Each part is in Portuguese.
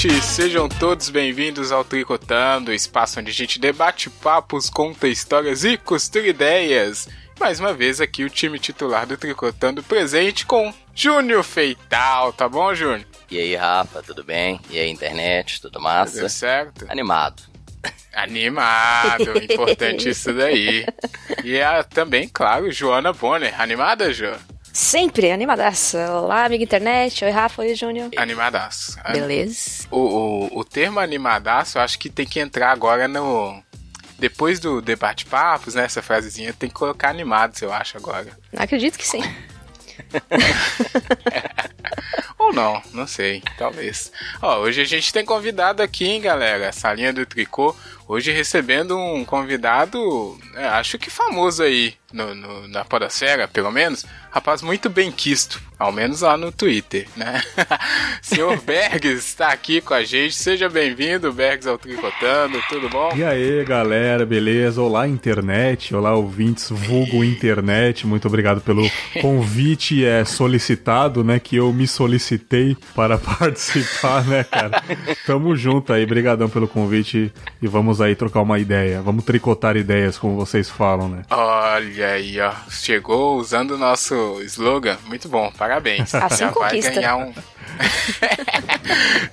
ouvintes, sejam todos bem-vindos ao Tricotando, espaço onde a gente debate papos, conta histórias e costura ideias. Mais uma vez aqui o time titular do Tricotando presente com Júnior Feital, tá bom, Júnior? E aí, Rafa, tudo bem? E aí, internet, tudo massa? Tudo certo? Animado. Animado, importante isso daí. E é também, claro, Joana Bonner. Animada, Jo? Sempre animadaça. Olá, amiga internet. Oi, Rafa. Oi, Júnior. Animadaço. Beleza. O, o, o termo animadaço, eu acho que tem que entrar agora no. Depois do debate papos, né? Essa frasezinha tem que colocar animados, eu acho, agora. Acredito que sim. Ou não, não sei, talvez. Ó, hoje a gente tem convidado aqui, hein, galera? Salinha do Tricô. Hoje recebendo um convidado, é, acho que famoso aí no, no, na Podosfera, pelo menos. Rapaz muito bem quisto, ao menos lá no Twitter, né? Senhor Bergs está aqui com a gente. Seja bem-vindo, Bergs, ao Tricotando. Tudo bom? E aí, galera, beleza? Olá, internet. Olá, ouvintes, vulgo internet. Muito obrigado pelo convite é, solicitado, né? Que eu me solicitei para participar, né, cara? Tamo junto aí. Brigadão pelo convite e vamos aí trocar uma ideia. Vamos tricotar ideias, como vocês falam, né? Olha aí, ó. Chegou usando o nosso slogan. Muito bom, parabéns. Assim Já vai conquista. ganhar um.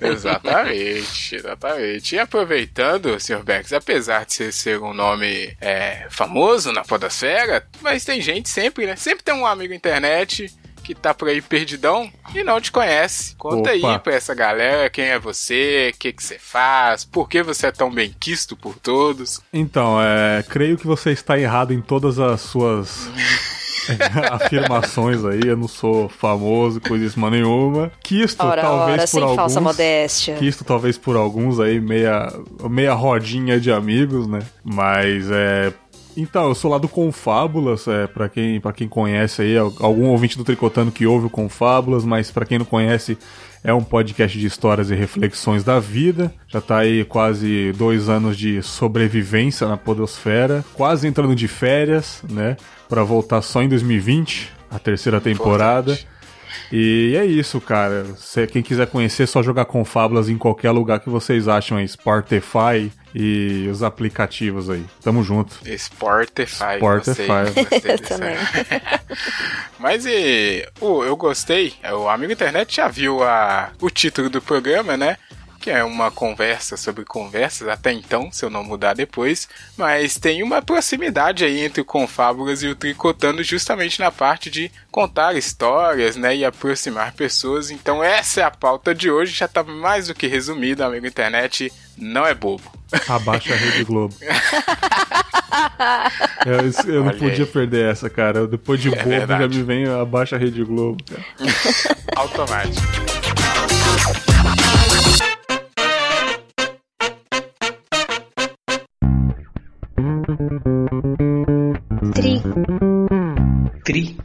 exatamente, exatamente. E aproveitando, Sr. Bex, apesar de você ser um nome é, famoso na podosfera, mas tem gente sempre, né? Sempre tem um amigo internet que tá por aí perdidão e não te conhece. Conta Opa. aí pra essa galera quem é você, o que que você faz, por que você é tão bem quisto por todos. Então, é, creio que você está errado em todas as suas afirmações aí. Eu não sou famoso, coisíssima nenhuma. Quisto, Ora, talvez ora, por sem alguns. falsa modéstia. Quisto talvez por alguns aí, meia, meia rodinha de amigos, né? Mas é. Então, eu sou lá do Confábulas, é, para quem, pra quem conhece aí, algum ouvinte do Tricotando que ouve o Confábulas, mas pra quem não conhece, é um podcast de histórias e reflexões da vida. Já tá aí quase dois anos de sobrevivência na podosfera, quase entrando de férias, né? Pra voltar só em 2020, a terceira temporada. E é isso, cara. Quem quiser conhecer, é só jogar Confábulas em qualquer lugar que vocês acham aí, Spotify e os aplicativos aí. Tamo junto. Sportify. Gostei, Eu dessa. também. Mas e, eu gostei. O amigo internet já viu a, o título do programa, né? Que é uma conversa sobre conversas, até então, se eu não mudar depois. Mas tem uma proximidade aí entre o Confábulas e o Tricotando, justamente na parte de contar histórias, né? E aproximar pessoas. Então, essa é a pauta de hoje. Já tá mais do que resumida, amigo internet. Não é bobo. Abaixa a Rede Globo. eu, eu não podia perder essa, cara. Depois de É bobo já verdade. me vem abaixa a Rede Globo. Automático. Три. Три.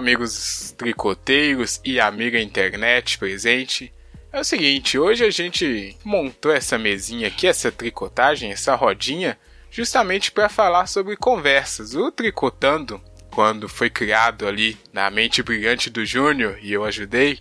Amigos tricoteiros e amiga internet presente, é o seguinte, hoje a gente montou essa mesinha aqui, essa tricotagem, essa rodinha, justamente para falar sobre conversas. O tricotando, quando foi criado ali na mente brilhante do Júnior e eu ajudei,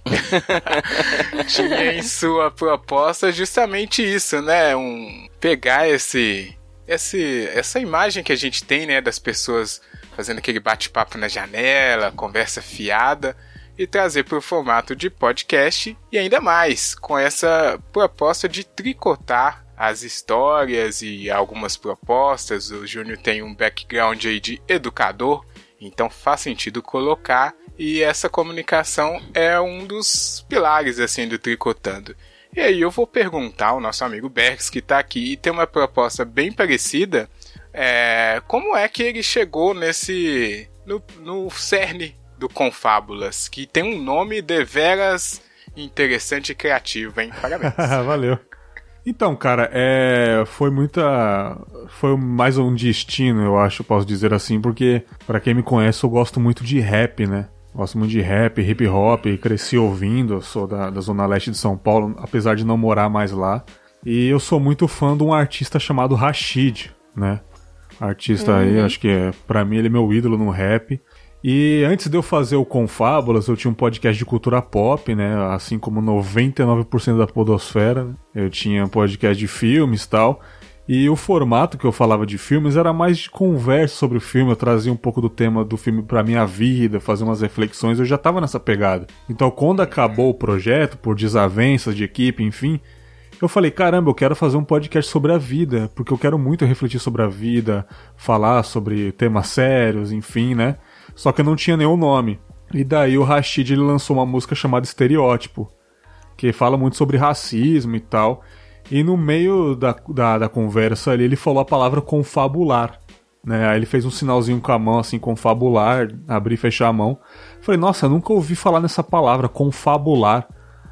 tinha em sua proposta justamente isso, né? Um pegar esse esse, essa imagem que a gente tem, né, das pessoas fazendo aquele bate-papo na janela, conversa fiada, e trazer para o formato de podcast e ainda mais com essa proposta de tricotar as histórias e algumas propostas. O Júnior tem um background aí de educador, então faz sentido colocar e essa comunicação é um dos pilares assim do tricotando. E aí eu vou perguntar ao nosso amigo Bergs que está aqui e tem uma proposta bem parecida, é, como é que ele chegou nesse no, no cerne do Confábulas, que tem um nome deveras interessante e criativo, hein? Parabéns. Valeu. Então, cara, é, foi muita, foi mais um destino, eu acho, posso dizer assim, porque pra quem me conhece, eu gosto muito de rap, né? Gosto muito de rap, hip hop, cresci ouvindo, sou da, da zona leste de São Paulo, apesar de não morar mais lá. E eu sou muito fã de um artista chamado Rashid, né? Artista aí, acho que é, pra mim ele é meu ídolo no rap. E antes de eu fazer o Confábulas, eu tinha um podcast de cultura pop, né? Assim como 99% da podosfera. né? Eu tinha um podcast de filmes e tal. E o formato que eu falava de filmes era mais de conversa sobre o filme. Eu trazia um pouco do tema do filme pra minha vida, fazer umas reflexões. Eu já tava nessa pegada. Então, quando acabou o projeto, por desavenças de equipe, enfim, eu falei, caramba, eu quero fazer um podcast sobre a vida, porque eu quero muito refletir sobre a vida, falar sobre temas sérios, enfim, né? Só que eu não tinha nenhum nome. E daí o Rashid ele lançou uma música chamada Estereótipo, que fala muito sobre racismo e tal. E no meio da, da, da conversa ali, ele falou a palavra confabular. Né? Aí ele fez um sinalzinho com a mão, assim, confabular, abrir e fechar a mão. Falei, nossa, nunca ouvi falar nessa palavra, confabular.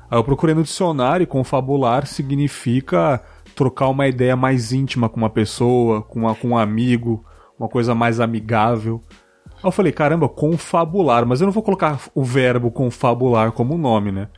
Aí eu procurei no dicionário confabular significa trocar uma ideia mais íntima com uma pessoa, com, uma, com um amigo, uma coisa mais amigável. Aí eu falei, caramba, confabular, mas eu não vou colocar o verbo confabular como nome, né?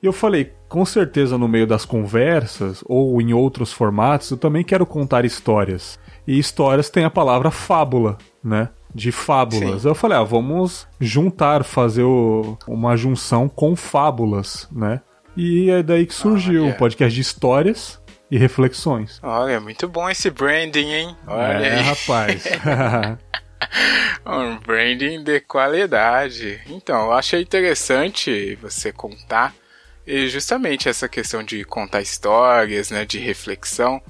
E eu falei, com certeza no meio das conversas ou em outros formatos, eu também quero contar histórias. E histórias tem a palavra fábula, né? De fábulas. Sim. Eu falei, ah, vamos juntar, fazer o- uma junção com fábulas, né? E é daí que surgiu o podcast de histórias e reflexões. Olha, muito bom esse branding, hein? Olha é, aí. rapaz. Um branding de qualidade. Então, eu achei interessante você contar e justamente essa questão de contar histórias, né, de reflexão,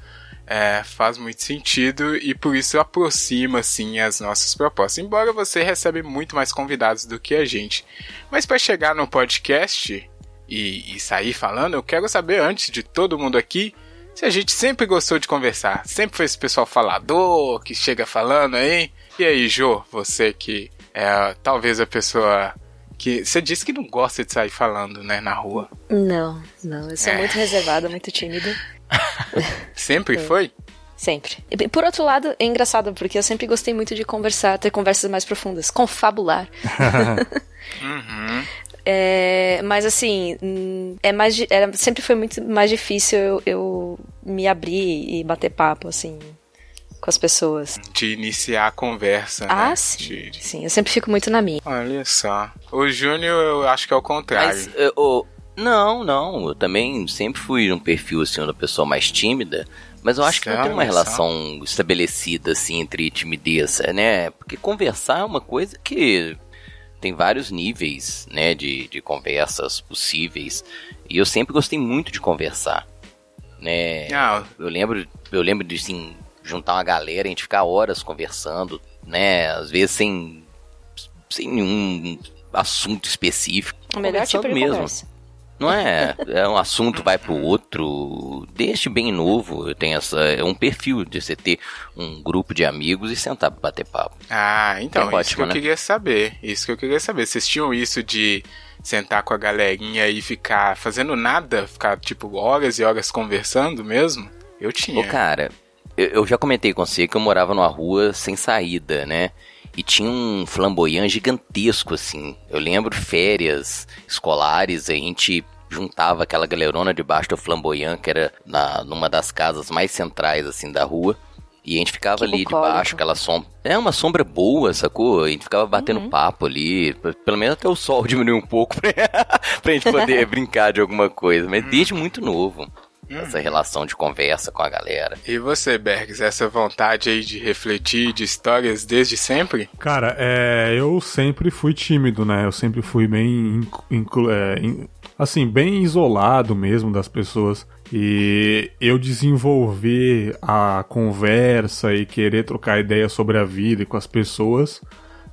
é, faz muito sentido e por isso aproxima assim as nossas propostas. Embora você recebe muito mais convidados do que a gente, mas para chegar no podcast e, e sair falando, eu quero saber antes de todo mundo aqui se a gente sempre gostou de conversar, sempre foi esse pessoal falador que chega falando aí. E aí, Jô, você que é talvez a pessoa que. Você disse que não gosta de sair falando, né, na rua. Não, não. Eu sou É. muito reservada, muito tímida. Sempre foi? Sempre. E, por outro lado, é engraçado, porque eu sempre gostei muito de conversar, ter conversas mais profundas, confabular. Uhum. É, mas assim, é mais, era, sempre foi muito mais difícil eu, eu me abrir e bater papo, assim, com as pessoas. De iniciar a conversa, Ah, né? sim. De- de- Sim, eu sempre fico muito na minha. Olha só. O Júnior, eu acho que é o contrário. Mas, não, não. Eu também sempre fui um perfil, assim, uma pessoa mais tímida. Mas eu acho que não tem uma só. relação estabelecida, assim, entre timidez, né? Porque conversar é uma coisa que tem vários níveis, né, de, de conversas possíveis. E eu sempre gostei muito de conversar, né? Ah, Eu lembro, eu lembro de assim, juntar uma galera, a gente ficar horas conversando, né? Às vezes sem, sem nenhum assunto específico. O melhor tipo de mesmo. conversa. Não é? É um assunto vai pro outro. Desde bem novo, eu tenho essa. É um perfil de você ter um grupo de amigos e sentar pra bater papo. Ah, então, É isso ótimo, que eu né? queria saber. Isso que eu queria saber. Vocês tinham isso de sentar com a galerinha e ficar fazendo nada? Ficar, tipo, horas e horas conversando mesmo? Eu tinha. Ô, cara, eu, eu já comentei com você que eu morava numa rua sem saída, né? E tinha um flamboyant gigantesco, assim. Eu lembro férias escolares, a gente juntava aquela galerona debaixo do flamboyant, que era na, numa das casas mais centrais, assim, da rua. E a gente ficava Que ali bucólico. debaixo, aquela sombra. É uma sombra boa, sacou? A gente ficava batendo Uhum. papo ali. Pelo menos até o sol diminuir um pouco pra, pra gente poder brincar de alguma coisa. Mas desde muito novo. Essa relação de conversa com a galera. E você, Bergs, essa vontade aí de refletir de histórias desde sempre? Cara, é, eu sempre fui tímido, né? Eu sempre fui bem, é, assim, bem isolado mesmo das pessoas. E eu desenvolver a conversa e querer trocar ideia sobre a vida e com as pessoas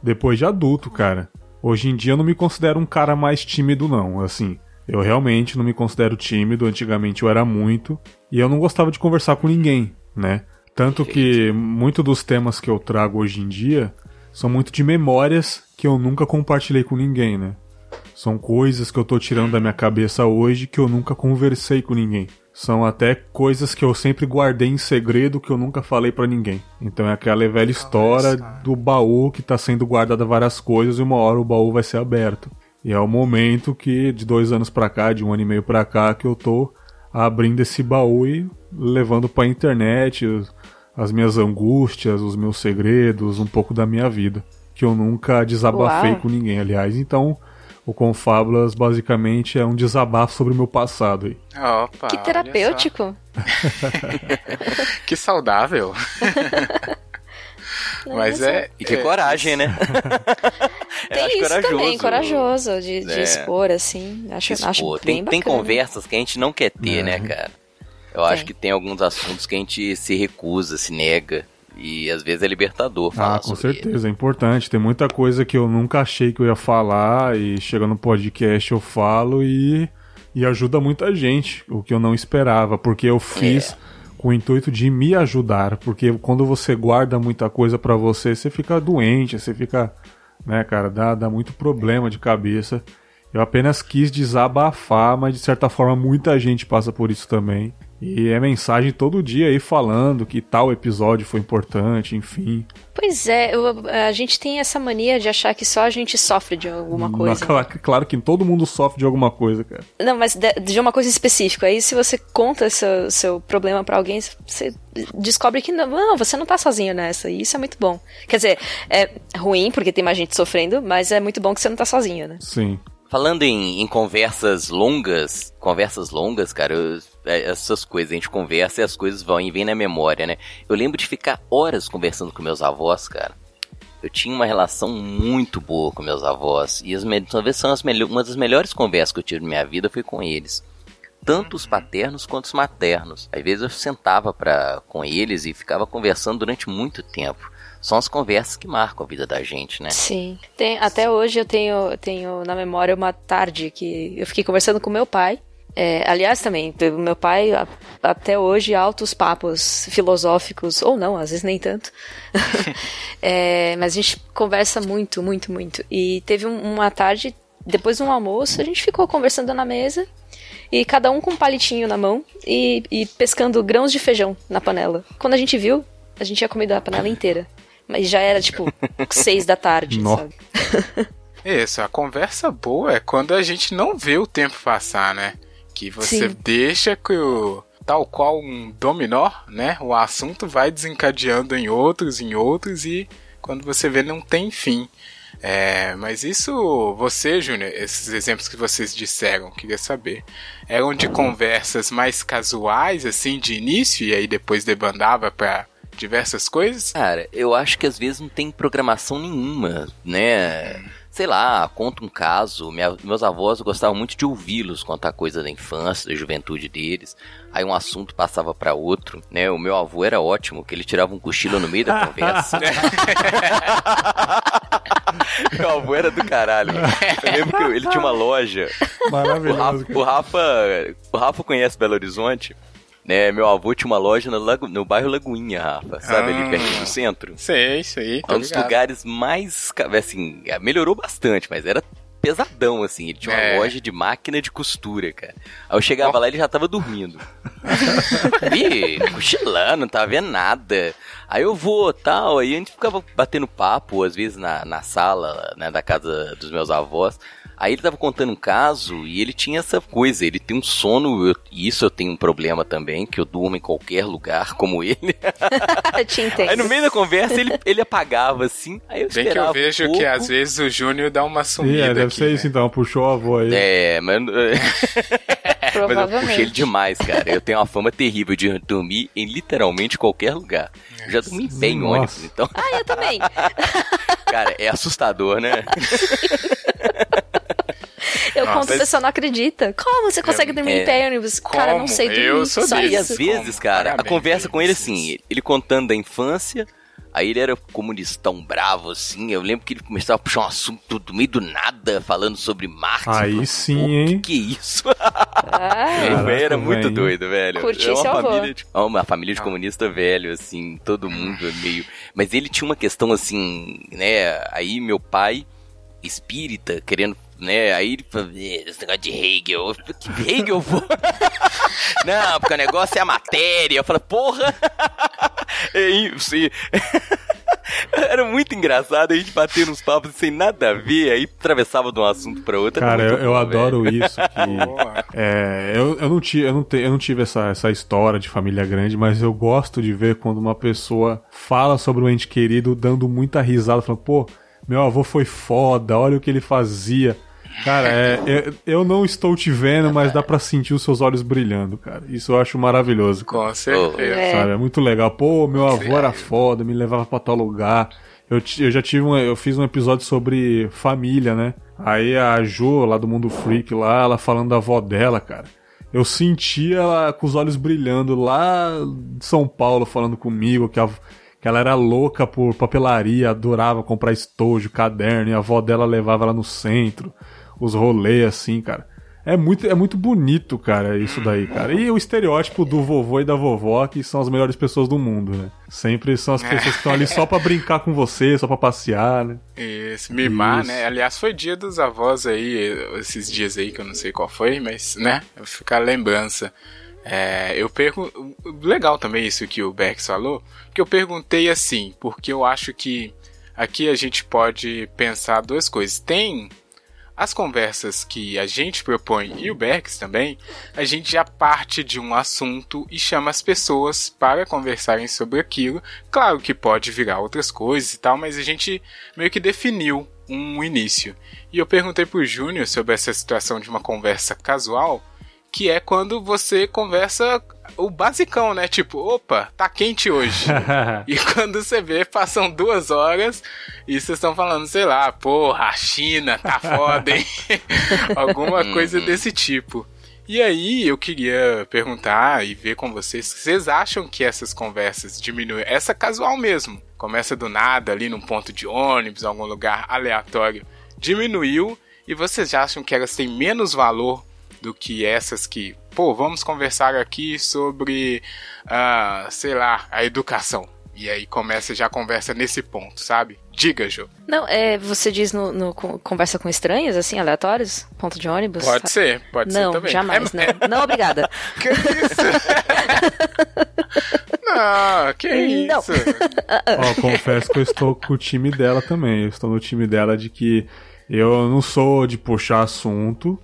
depois de adulto, cara. Hoje em dia eu não me considero um cara mais tímido, não. Assim, eu realmente não me considero tímido. Antigamente eu era muito. E eu não gostava de conversar com ninguém, né? Tanto que muito dos temas que eu trago hoje em dia são muito de memórias que eu nunca compartilhei com ninguém, né? São coisas que eu tô tirando da minha cabeça hoje que eu nunca conversei com ninguém. São até coisas que eu sempre guardei em segredo que eu nunca falei pra ninguém. Então é aquela velha história do baú que tá sendo guardada várias coisas e uma hora o baú vai ser aberto. E é o momento que, de dois anos pra cá, de um ano e meio pra cá, que eu tô abrindo esse baú e levando pra internet as minhas angústias, os meus segredos, um pouco da minha vida. Que eu nunca desabafei Uau. com ninguém, aliás. Então, o Confábulas basicamente é um desabafo sobre o meu passado aí. Opa, Que terapêutico. Que saudável. Mas é. E que é, coragem, né? Eu Tem acho isso corajoso. também, corajoso de, de É. expor, assim. Acho, Se acho expor. bem tem, tem bacana. conversas que a gente não quer ter, É. né, cara? Eu acho Tem. que tem alguns assuntos que a gente se recusa, se nega. E às vezes é libertador falar Ah, com sobre ele. certeza, é importante. Tem muita coisa que eu nunca achei que eu ia falar e chega no podcast eu falo e, e ajuda muita gente, o que eu não esperava, porque eu fiz É. com o intuito de me ajudar, porque quando você guarda muita coisa pra você, você fica doente, você fica, né, cara, dá, dá muito problema de cabeça. Eu apenas quis desabafar, mas de certa forma muita gente passa por isso também. E é mensagem todo dia aí falando que tal episódio foi importante, enfim. Pois é, eu- a gente tem essa mania de achar que só a gente sofre de alguma coisa. Claro, claro que todo mundo sofre de alguma coisa, cara. Não, mas de, de uma coisa específica. Aí se você conta seu, seu problema pra alguém, você descobre que não, não, você não tá sozinho nessa. E isso é muito bom. Quer dizer, é ruim porque tem mais gente sofrendo, mas é muito bom que você não tá sozinho, né? Sim. Falando em, em conversas longas, conversas longas, cara, eu- é, essas coisas, a gente conversa e as coisas vão e vêm na memória, né? Eu lembro de ficar horas conversando com meus avós, cara. Eu tinha uma relação muito boa com meus avós. E as, talvez são as uma das melhores conversas que eu tive na minha vida foi com eles. Tanto os paternos quanto os maternos. Às vezes eu sentava pra, com eles e ficava conversando durante muito tempo. São as conversas que marcam a vida da gente, né? Sim. Tem, até hoje eu tenho, tenho na memória uma tarde que eu fiquei conversando com meu pai. É, aliás, também, meu pai, a- até hoje, altos papos filosóficos, ou não, às vezes nem tanto. É, mas a gente conversa muito, muito, muito. E teve um- uma tarde, depois de um almoço, a gente ficou conversando na mesa, e cada um com um palitinho na mão, e, e pescando grãos de feijão na panela. Quando a gente viu, a gente tinha comido a panela inteira. Mas já era, tipo, seis da tarde, Nó. sabe? Isso, a conversa boa é quando a gente não vê o tempo passar, né? Que você Sim. deixa que o. Tal qual um dominó, né? O assunto vai desencadeando em outros, em outros, e quando você vê, não tem fim. É, mas isso, você, Júnior, esses exemplos que vocês disseram, queria saber, eram de conversas mais casuais, assim, de início, e aí depois debandava pra diversas coisas? Cara, eu acho que às vezes não tem programação nenhuma, né? Sei lá, conta um caso. Minha- meus avós gostavam muito de ouvi-los contar coisa da infância, da juventude deles. Aí um assunto passava pra outro, né? O meu avô era ótimo, que ele tirava um cochilo no meio da conversa. meu avô era do caralho. Eu lembro que ele tinha uma loja o Maravilhoso. Rafa, cara. o Rafa, o Rafa conhece Belo Horizonte, né? Meu avô tinha uma loja no, Lago- no bairro Lagoinha, Rafa, sabe Ah. ali perto do centro. Sei, isso aí. É um dos lugares mais, assim, melhorou bastante, mas era pesadão, assim. Ele tinha uma É. loja de máquina de costura, cara. Aí eu chegava lá e ele já tava dormindo. Ih, cochilando, não tava vendo nada. Aí eu vou, tal, aí a gente ficava batendo papo, às vezes na, na sala, né, da casa dos meus avós. Aí ele tava contando um caso e ele tinha essa coisa, ele tem um sono, eu- e isso eu tenho um problema também, que eu durmo em qualquer lugar como ele. Eu te entendo. Aí no meio da conversa ele, ele apagava assim, aí eu Bem que esperava eu vejo um que às vezes o Júnior dá uma Ih, sumida é, deve aqui, ser né? isso então, puxou a avó aí. É, mas, mas eu puxei ele demais, cara. Eu tenho uma fama terrível de dormir em literalmente qualquer lugar. Eu já dormi em pé em ônibus, então, Ah, eu também. cara, é assustador, né? Eu Nossa, conto, a mas- pessoa não acredita. Como você consegue dormir É. em pé, ônibus? Cara, não sei dormir. Eu sou só desse. E isso. às vezes, cara, a Parabéns, conversa com ele Vinícius. assim, ele contando da infância, Aí ele era comunistão bravo, assim. Eu lembro que ele começava a puxar um assunto do meio do nada, falando sobre Marx. Aí falava, sim, "Pô, hein?" Que que é isso? Ah, Caraca, era muito velho. doido, velho. Curti é uma seu avô. família, de, é uma família de comunista velho, assim, todo mundo é meio. Mas ele tinha uma questão assim, né? Aí meu pai, espírita, querendo. Né, aí ele falou, "Eh, esse negócio de Hegel, Eu falei, que Hegel, pô? Não, porque o negócio é a matéria. Eu falei, porra! É isso. e- Era muito engraçado a gente bater nos papos sem nada a ver, aí atravessava de um assunto pra outro. Cara, eu, muito eu bom, adoro isso. Que, é, eu, eu, não tive, eu, não te, eu não tive essa, essa história de família grande, mas eu gosto de ver quando uma pessoa fala sobre o ente querido dando muita risada, falando, pô, meu avô foi foda, olha o que ele fazia. Cara, é, é- eu não estou te vendo, mas dá pra sentir os seus olhos brilhando, cara. Isso eu acho maravilhoso. cara. Com certeza. É. Sabe? É muito legal. Pô, meu avô era foda, me levava pra tal lugar. Eu, eu já tive um, eu fiz um episódio sobre família, né? Aí a Jo, lá do Mundo Freak, lá, ela falando da avó dela, cara. Eu senti ela com os olhos brilhando lá de São Paulo falando comigo que, a- que ela era louca por papelaria, adorava comprar estojo, caderno, e a avó dela levava ela no centro, os rolês assim, cara. É muito, é muito bonito, cara, isso daí, cara. E o estereótipo do vovô e da vovó, que são as melhores pessoas do mundo, né? Sempre são as pessoas que estão ali só pra brincar com você, só pra passear, né? Isso, mimar, Isso. né? Aliás, foi dia dos avós aí, esses dias aí que eu não sei qual foi, mas, né? Ficar lembrança. É, eu pergunto. Legal também isso que o Bex falou, que eu perguntei assim, porque eu acho que aqui a gente pode pensar duas coisas. Tem as conversas que a gente propõe e o Berks também, a gente já parte de um assunto e chama as pessoas para conversarem sobre aquilo. Claro que pode virar outras coisas e tal, mas a gente meio que definiu um início. E eu perguntei pro Júnior sobre essa situação de uma conversa casual, que é quando você conversa o basicão, né? Tipo, opa, tá quente hoje. E quando você vê, passam duas horas e vocês estão falando, sei lá, porra, a China tá foda, hein? Alguma coisa desse tipo. E aí eu queria perguntar e ver com vocês, vocês acham que essas conversas diminuem? Essa casual mesmo, começa do nada ali num ponto de ônibus, algum lugar aleatório, diminuiu e vocês acham que elas têm menos valor do que essas que, pô, vamos conversar aqui sobre, ah, sei lá, a educação. E aí começa já a conversa nesse ponto, sabe? Diga, Jô. Não, é, você diz no, no con- conversa com estranhos, assim, aleatórios? Ponto de ônibus? Pode ser, pode não, ser também. jamais, É- não. Não, obrigada. Que isso? não, que Não. isso? Ó, confesso que eu estou com o time dela também. Eu estou no time dela de que eu não sou de puxar assunto.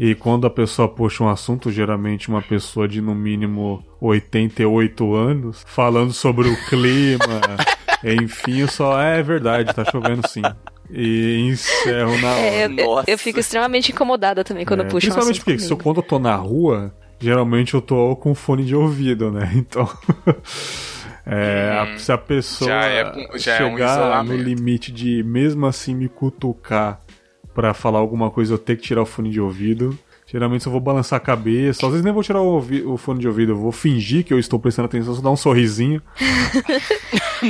E quando a pessoa puxa um assunto, geralmente uma pessoa de no mínimo 88 anos, falando sobre o clima, enfim, eu só é verdade, tá chovendo sim. E encerro na hora. É, eu, eu- Nossa. eu fico extremamente incomodada também quando É, um Principalmente assunto porque se eu, quando eu tô na rua, geralmente eu tô com fone de ouvido, né? Então. é, a- se a pessoa já é já é um chegar no limite de mesmo assim me cutucar pra falar alguma coisa, eu ter que tirar o fone de ouvido. Geralmente eu vou balançar a cabeça, às vezes nem vou tirar o, o fone de ouvido, eu vou fingir que eu estou prestando atenção, só dar um sorrisinho.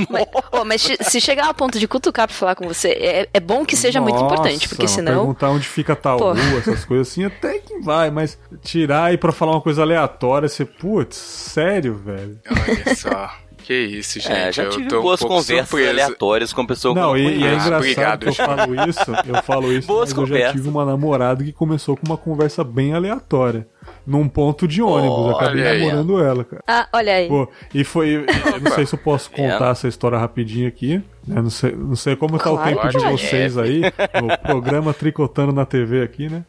Mas, ô, mas se- se chegar ao ponto de cutucar pra falar com você, é, é bom que seja muito Nossa, importante, porque senão. Perguntar onde fica tal Pô. rua, essas coisas assim, até que vai, mas tirar aí pra falar uma coisa aleatória, você, putz, sério, velho? Olha só. Que isso, gente. É, já eu tive tô um boas pouco conversas surpreso. aleatórias com pessoa que eu Não, não e, e é engraçado obrigado, que eu falo isso, eu falo isso, Boas mas eu já conversas. tive uma namorada que começou com uma conversa bem aleatória. Num ponto de ônibus, eu acabei Olha aí. namorando ela, cara. Ah, olha aí. Pô, e foi. eu não sei se eu posso contar É. essa história rapidinho aqui. né? Não, sei, não sei como tá o tempo de vocês aí. No programa Tricotando na TV aqui, né?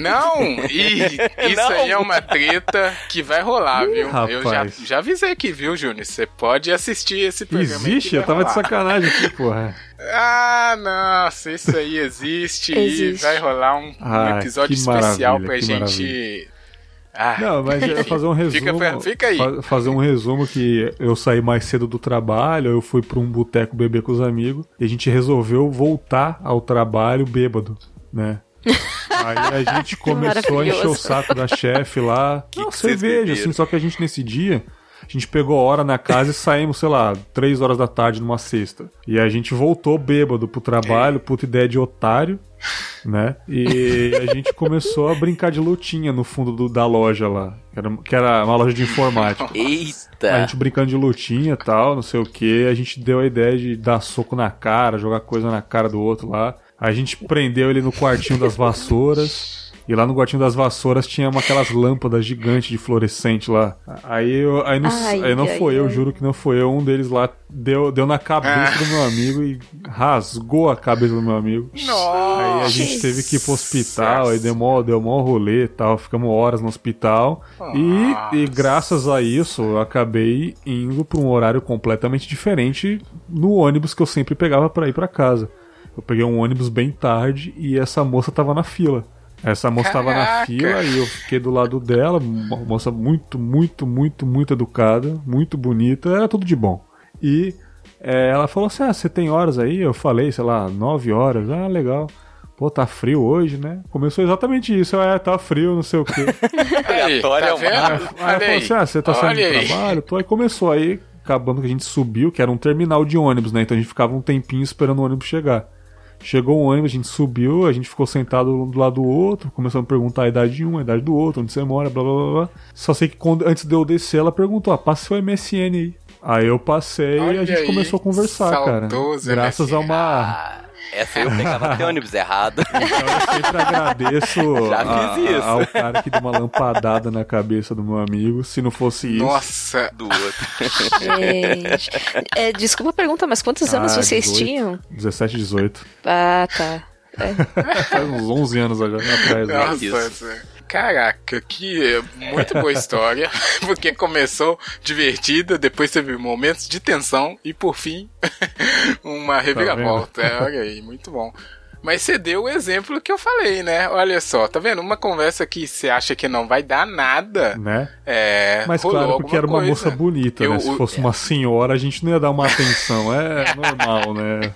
Não! Ih, isso Não. aí é uma treta que vai rolar, Ih, viu? Eu já, já avisei aqui, viu, Júnior? Você pode assistir esse programa. Existe? Eu tava de rolar. sacanagem aqui, porra. Ah, nossa, isso aí existe, Existe. e vai rolar um, um Ah, episódio que especial pra gente. Ah, Não, mas é fazer um resumo. Fica fica aí. fa- Fazer um resumo que eu saí mais cedo do trabalho, eu fui pra um boteco beber com os amigos e a gente resolveu voltar ao trabalho bêbado, né? Aí a gente começou a encher o saco da chefe lá. Que não, que cerveja, assim, só que a gente nesse dia. A gente pegou hora na casa e saímos, sei lá, três horas da tarde numa sexta. E a gente voltou bêbado pro trabalho, puta ideia de otário, né? E a gente começou a brincar de lutinha no fundo do- da loja lá, que era, que era uma loja de informática. A Eita! gente brincando de lutinha e tal, não sei o que. A gente deu a ideia de dar soco na cara, jogar coisa na cara do outro lá. A gente prendeu ele no quartinho das vassouras. E lá no quartinho das vassouras tinha uma, aquelas lâmpadas gigantes de fluorescente lá. Aí, eu, aí, não, Ai, aí não ai, foi eu, ai. juro que não foi eu. Um deles lá deu, deu na cabeça do meu amigo e rasgou a cabeça do meu amigo. Aí a Nossa. gente teve que ir pro hospital, aí deu mó, deu mó rolê e tal, ficamos horas no hospital. E, e graças a isso, eu acabei indo pra um horário completamente diferente no ônibus que eu sempre pegava pra ir pra casa. Eu peguei um ônibus bem tarde e essa moça tava na fila. Essa moça tava na Caraca! fila e eu fiquei do lado dela, uma moça muito, muito, muito, muito educada, muito bonita, era tudo de bom. E é, ela falou assim: Ah, você tem horas aí? Eu falei, sei lá, nove horas. Ah, legal. Pô, tá frio hoje, né? Começou exatamente isso. Eu, é, tá frio, não sei o quê. Aí, Aleatório tá é o vendo? Aí ela Olha falou aí. assim: Ah, você tá saindo Olha do aí. trabalho? Tô. Aí começou. Aí, acabando que a gente subiu, que era um terminal de ônibus, né? Então a gente ficava um tempinho esperando o ônibus chegar. Chegou o ônibus, a gente subiu, a gente ficou sentado um do lado do outro, começando a perguntar a idade de um, a idade do outro, onde você mora, blá blá blá blá. Só sei que quando, antes de eu descer, ela perguntou: ah, passa seu MSN aí. Aí eu passei e Olha a gente aí, começou a conversar, cara. Graças a uma. Essa eu pegava até ônibus errado. Então eu sempre agradeço Já a- ao cara que deu uma lampadada na cabeça do meu amigo. Se não fosse isso. Nossa. Do outro. Gente. É, desculpa a pergunta, mas quantos anos Ah, vocês 18. tinham? 17, 18. Ah, tá. Faz uns 11 anos atrás. né? Nossa, isso. Caraca, que muito boa história. Porque começou divertida, depois teve momentos de tensão e por fim uma reviravolta. É, olha aí, muito bom. Mas você deu o exemplo que eu falei, né? Olha só, tá vendo? Uma conversa que você acha que não vai dar nada. Né? É, Mas claro, porque era uma coisa. moça bonita, Eu- né? Se fosse uma senhora, a gente não ia dar uma atenção. É normal, né?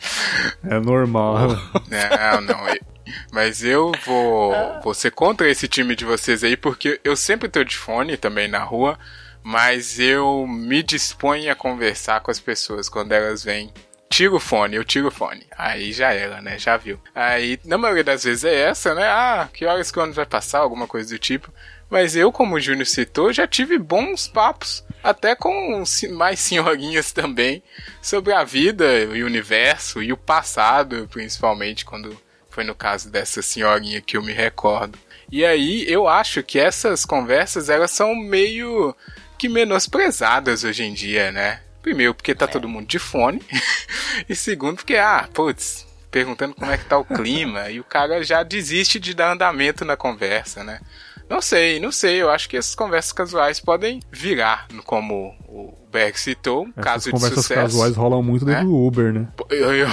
É normal. Não, não. Mas eu vou, vou ser contra esse time de vocês aí, porque eu sempre tô de fone também na rua, mas eu me disponho a conversar com as pessoas quando elas vêm. Tiro o fone, eu tiro o fone. Aí já era, né? Já viu. Aí, na maioria das vezes é essa, né? Ah, que horas que o ônibus vai passar, alguma coisa do tipo. Mas eu, como o Júnior citou, já tive bons papos, até com mais senhorinhas também, sobre a vida o universo e o passado, principalmente quando foi no caso dessa senhorinha que eu me recordo. E aí eu acho que essas conversas elas são meio que menosprezadas hoje em dia, né? Primeiro porque tá todo mundo de fone e segundo porque ah, putz, perguntando como é que tá o clima e o cara já desiste de dar andamento na conversa, né? Não sei, não sei. Eu acho que essas conversas casuais podem virar, como o Berg citou, um Essas caso de conversas sucesso. casuais rolam muito dentro né? do Uber, né? Eu, eu...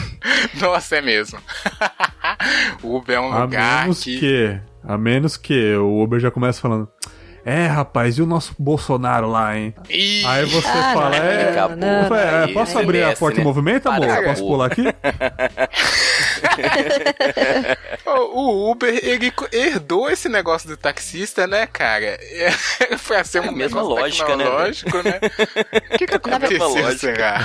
Nossa, é mesmo. o Uber é um A lugar menos que... que... A menos que o Uber já começa falando... É, rapaz, e o nosso Bolsonaro lá, hein? Ih, Aí você Ah, fala, não, é... acabou. não, não. é, Aí posso você abrir a porta né? em movimento, amor? Para, Posso pular aqui? o Uber, ele herdou esse negócio do taxista, né, cara? É, Foi ser um É a mesma lógica, né, tecnológico, né? O que, que aconteceu, lógica. será?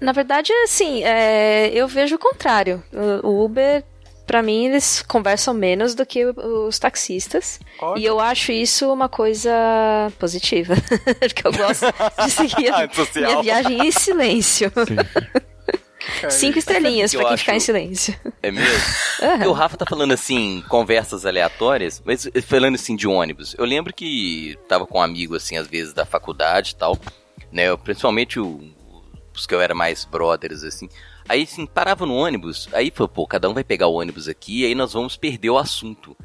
Na verdade, assim, é, eu vejo o contrário. O Uber, pra mim, eles conversam menos do que os taxistas. Olha. E eu acho isso uma coisa positiva. Porque eu gosto de seguir a Antissocial. minha viagem em silêncio. Cinco estrelinhas Eu pra quem acho- ficar em silêncio. É mesmo? Porque o Rafa tá falando assim, conversas aleatórias, mas falando assim de ônibus. Eu lembro que tava com um amigo, assim, às vezes da faculdade e tal, né? eu- Principalmente o- os que eu era mais brothers, assim. Aí, assim, parava no ônibus, aí falou, pô, cada um vai pegar o ônibus aqui, aí nós vamos perder o assunto.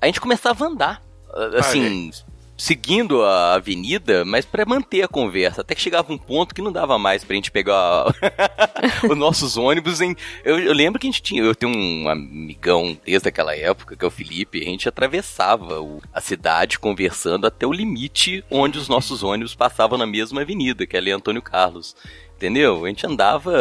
Aí a gente começava a andar, ah, assim, seguindo a avenida, mas pra manter a conversa. Até que chegava um ponto que não dava mais pra gente pegar os nossos ônibus em. Eu, eu lembro que a gente tinha. Eu tenho um amigão desde aquela época, que é o Felipe, a gente atravessava o- a cidade conversando até o limite onde os nossos ônibus passavam na mesma avenida, que é ali Antônio Carlos. Entendeu? A gente andava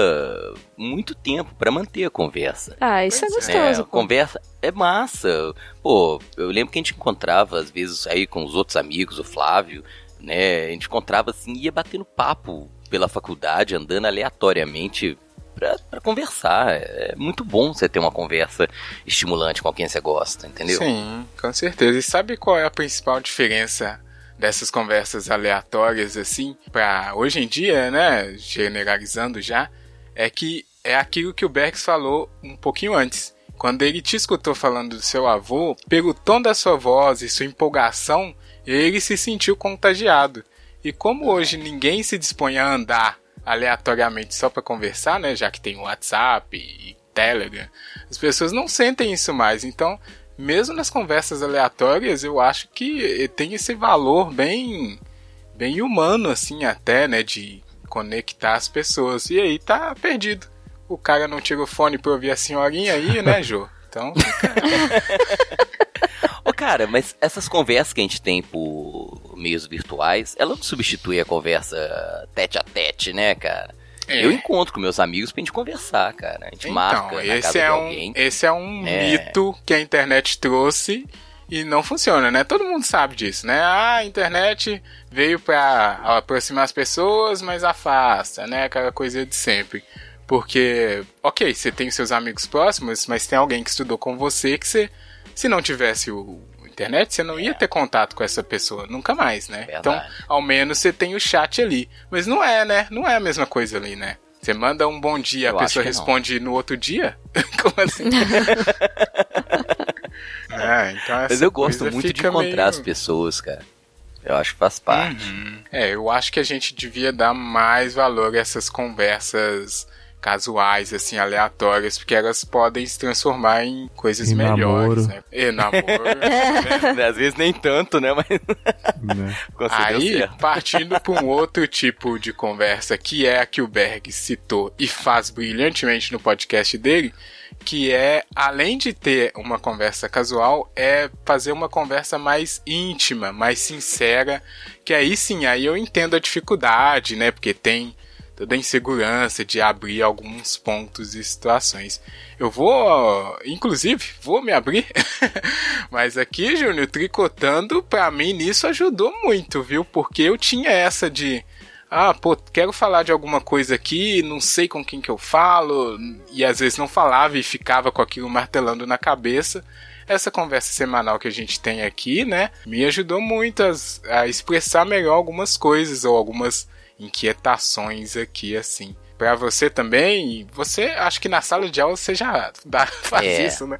muito tempo pra manter a conversa. Ah, isso é Pois É, gostoso. pô. conversa é massa. Pô, eu lembro que a gente encontrava, às vezes, aí com os outros amigos, o Flávio, né? A gente encontrava assim, ia batendo papo pela faculdade, andando aleatoriamente pra, pra conversar. É muito bom você ter uma conversa estimulante com quem você gosta, entendeu? Sim, com certeza. E sabe qual é a principal diferença dessas conversas aleatórias assim para hoje em dia, né, generalizando já, é que é aquilo que o Bergs falou um pouquinho antes. Quando ele te escutou falando do seu avô, pelo tom da sua voz e sua empolgação, ele se sentiu contagiado. E como hoje ninguém se dispõe a andar aleatoriamente só para conversar, né, já que tem WhatsApp e Telegram, as pessoas não sentem isso mais. Então, mesmo nas conversas aleatórias, eu acho que tem esse valor bem bem humano assim até, né, de conectar as pessoas. E aí tá perdido. O cara não tira o fone pra ouvir a senhorinha aí, né, Jô? Então, Ô, cara, mas essas conversas que a gente tem por meios virtuais, ela não substitui a conversa tete a tete, né, cara? É. Eu encontro com meus amigos pra gente conversar, cara. A gente marca na esse é um, alguém. esse é um É. mito que a internet trouxe e não funciona, né? Todo mundo sabe disso, né? Ah, a internet veio pra aproximar as pessoas, mas afasta, né? Aquela coisa de sempre. Porque, ok, você tem os seus amigos próximos, mas tem alguém que estudou com você que você, se não tivesse o internet, você não ia ter contato com essa pessoa nunca mais, né? Verdade. Então, ao menos você tem o chat ali. Mas não é, né? Não é a mesma coisa ali, né? Você manda um bom dia, Eu a pessoa que não. responde no outro dia? Como assim? é, então Mas eu gosto muito de encontrar meio- as pessoas, cara. Eu acho que faz parte. Uhum. É, eu acho que a gente devia dar mais valor a essas conversas casuais, assim, aleatórias, porque elas podem se transformar em coisas Em melhores, namoro. né? E namoro. né? Às vezes nem tanto, né? Mas né? Aí, partindo para um outro tipo de conversa, que é a que o Berg citou e faz brilhantemente no podcast dele, que é, além de ter uma conversa casual, é fazer uma conversa mais íntima, mais sincera, que aí sim, aí eu entendo a dificuldade, né? Porque tem toda a insegurança de abrir alguns pontos e situações. Eu vou, inclusive, vou me abrir, mas aqui, Júnior, tricotando, pra mim nisso ajudou muito, viu? Porque eu tinha essa de, ah, pô, quero falar de alguma coisa aqui, não sei com quem que eu falo, e às vezes não falava e ficava com aquilo martelando na cabeça. Essa conversa semanal que a gente tem aqui, né, me ajudou muito as- a expressar melhor algumas coisas ou algumas inquietações aqui, assim. Pra você também, você acho que na sala de aula você já dá- faz É. isso, né?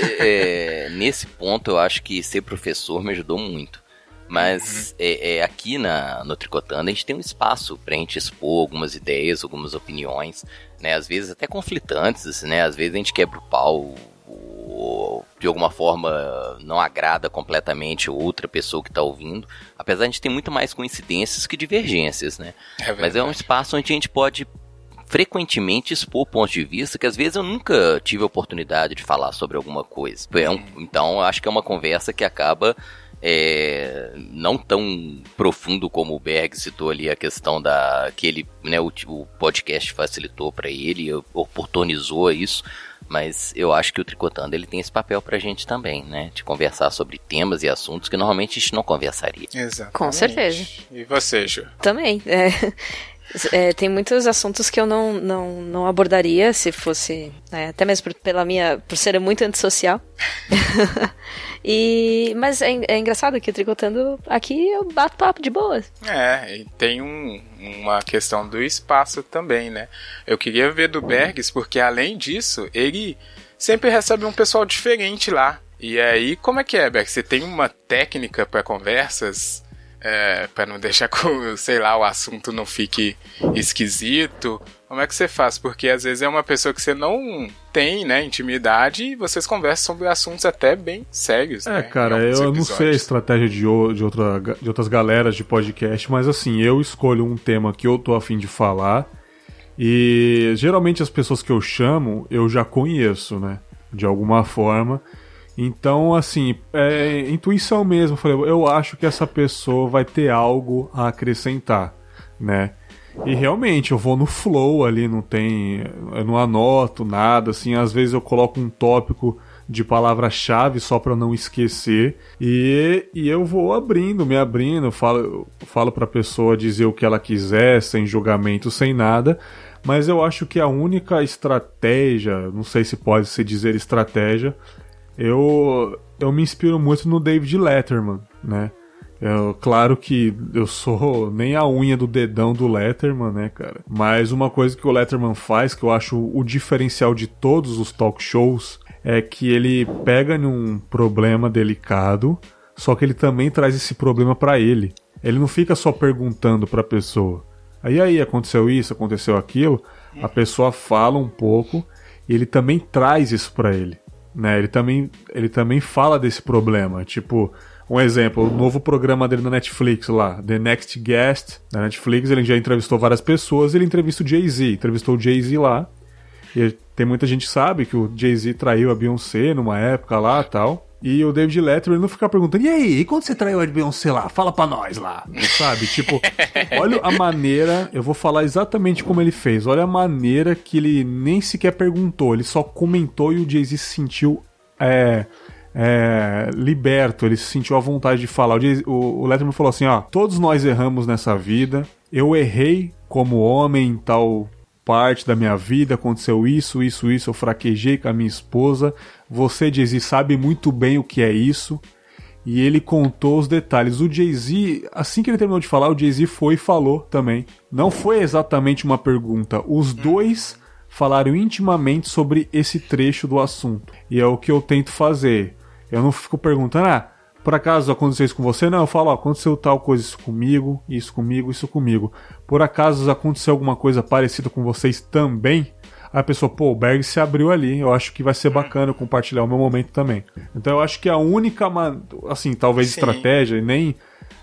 É, nesse ponto eu acho que ser professor me ajudou muito. Mas é, é, aqui na, no Tricotando a gente tem um espaço pra gente expor algumas ideias, algumas opiniões, né? Às vezes até conflitantes, né? Às vezes a gente quebra o pau ou de alguma forma não agrada completamente outra pessoa que tá ouvindo. Apesar de a gente ter muito mais coincidências que divergências, né? É Mas é um espaço onde a gente pode frequentemente expor pontos de vista que às vezes eu nunca tive a oportunidade de falar sobre alguma coisa. É um- então acho que é uma conversa que acaba é, não tão profundo como o Berg citou ali a questão da que ele, né, o, o podcast facilitou para ele, oportunizou isso. Mas eu acho que o Tricotando ele tem esse papel pra gente também, né? De conversar sobre temas e assuntos que normalmente a gente não conversaria. Exatamente. Com certeza. E você, Ju? Também. é. É, tem muitos assuntos que eu não, não, não abordaria se fosse. né, até mesmo por, pela minha. por ser muito antissocial. e, mas é, é engraçado que tricotando aqui eu bato papo de boas. É, e tem um- uma questão do espaço também, né? Eu queria ver do Bergs, porque além disso, ele sempre recebe um pessoal diferente lá. E aí, como é que é, Bergs? Você tem uma técnica para conversas? É, para não deixar, com, sei lá, o assunto não fique esquisito? Como é que você faz? Porque às vezes é uma pessoa que você não tem, né, intimidade e vocês conversam sobre assuntos até bem sérios, É, né? cara, eu não sei a episódios. estratégia de, de, outra, de outras galeras de podcast, mas assim, eu escolho um tema que eu tô afim de falar. E geralmente as pessoas que eu chamo, eu já conheço, né? De alguma forma. Então, assim, é intuição mesmo. Eu Falei, eu acho que essa pessoa vai ter algo a acrescentar, né? E realmente, eu vou no flow ali, não tem. Eu não anoto nada, assim, às vezes eu coloco um tópico de palavra-chave só para não esquecer. E, e eu vou abrindo, me abrindo, falo, falo para a pessoa dizer o que ela quiser, sem julgamento, sem nada. Mas eu acho que a única estratégia, não sei se pode se dizer estratégia, eu, eu me inspiro muito no David Letterman, né? Eu, claro que eu sou nem a unha do dedão do Letterman, né, cara? Mas uma coisa que o Letterman faz, que eu acho o diferencial de todos os talk shows, é que ele pega num problema delicado, só que ele também traz esse problema para ele. Ele não fica só perguntando para a pessoa. Aí aí aconteceu isso, aconteceu aquilo. A pessoa fala um pouco e ele também traz isso para ele, né? Ele também ele também fala desse problema, tipo, um exemplo, o novo programa dele na Netflix lá, The Next Guest, da Netflix, ele já entrevistou várias pessoas, ele entrevistou o Jay-Z, entrevistou o Jay-Z lá. E tem muita gente que sabe que o Jay-Z traiu a Beyoncé numa época lá tal. E o David Letterman não fica perguntando, e aí, e quando você traiu a Beyoncé lá? Fala pra nós lá. Sabe? Tipo, olha a maneira, eu vou falar exatamente como ele fez. Olha a maneira que ele nem sequer perguntou, ele só comentou e o Jay-Z se sentiu é, é, liberto, ele se sentiu à vontade de falar. O, o, o Letterman falou assim: ó, todos nós erramos nessa vida. Eu errei como homem em tal parte da minha vida, aconteceu isso, isso, isso, eu fraquejei com a minha esposa. Você, Jay-Z, sabe muito bem o que é isso. E ele contou os detalhes. O Jay-Z, assim que ele terminou de falar, o Jay-Z foi e falou também. Não foi exatamente uma pergunta. Os dois falaram intimamente sobre esse trecho do assunto. E é o que eu tento fazer. Eu não fico perguntando, ah, por acaso aconteceu isso com você? Não, eu falo, ó, aconteceu tal coisa isso comigo, isso comigo, isso comigo. Por acaso aconteceu alguma coisa parecida com vocês também? A pessoa, pô, o Berg se abriu ali, eu acho que vai ser bacana compartilhar o meu momento também. Então eu acho que a única, assim, talvez Sim. estratégia, e nem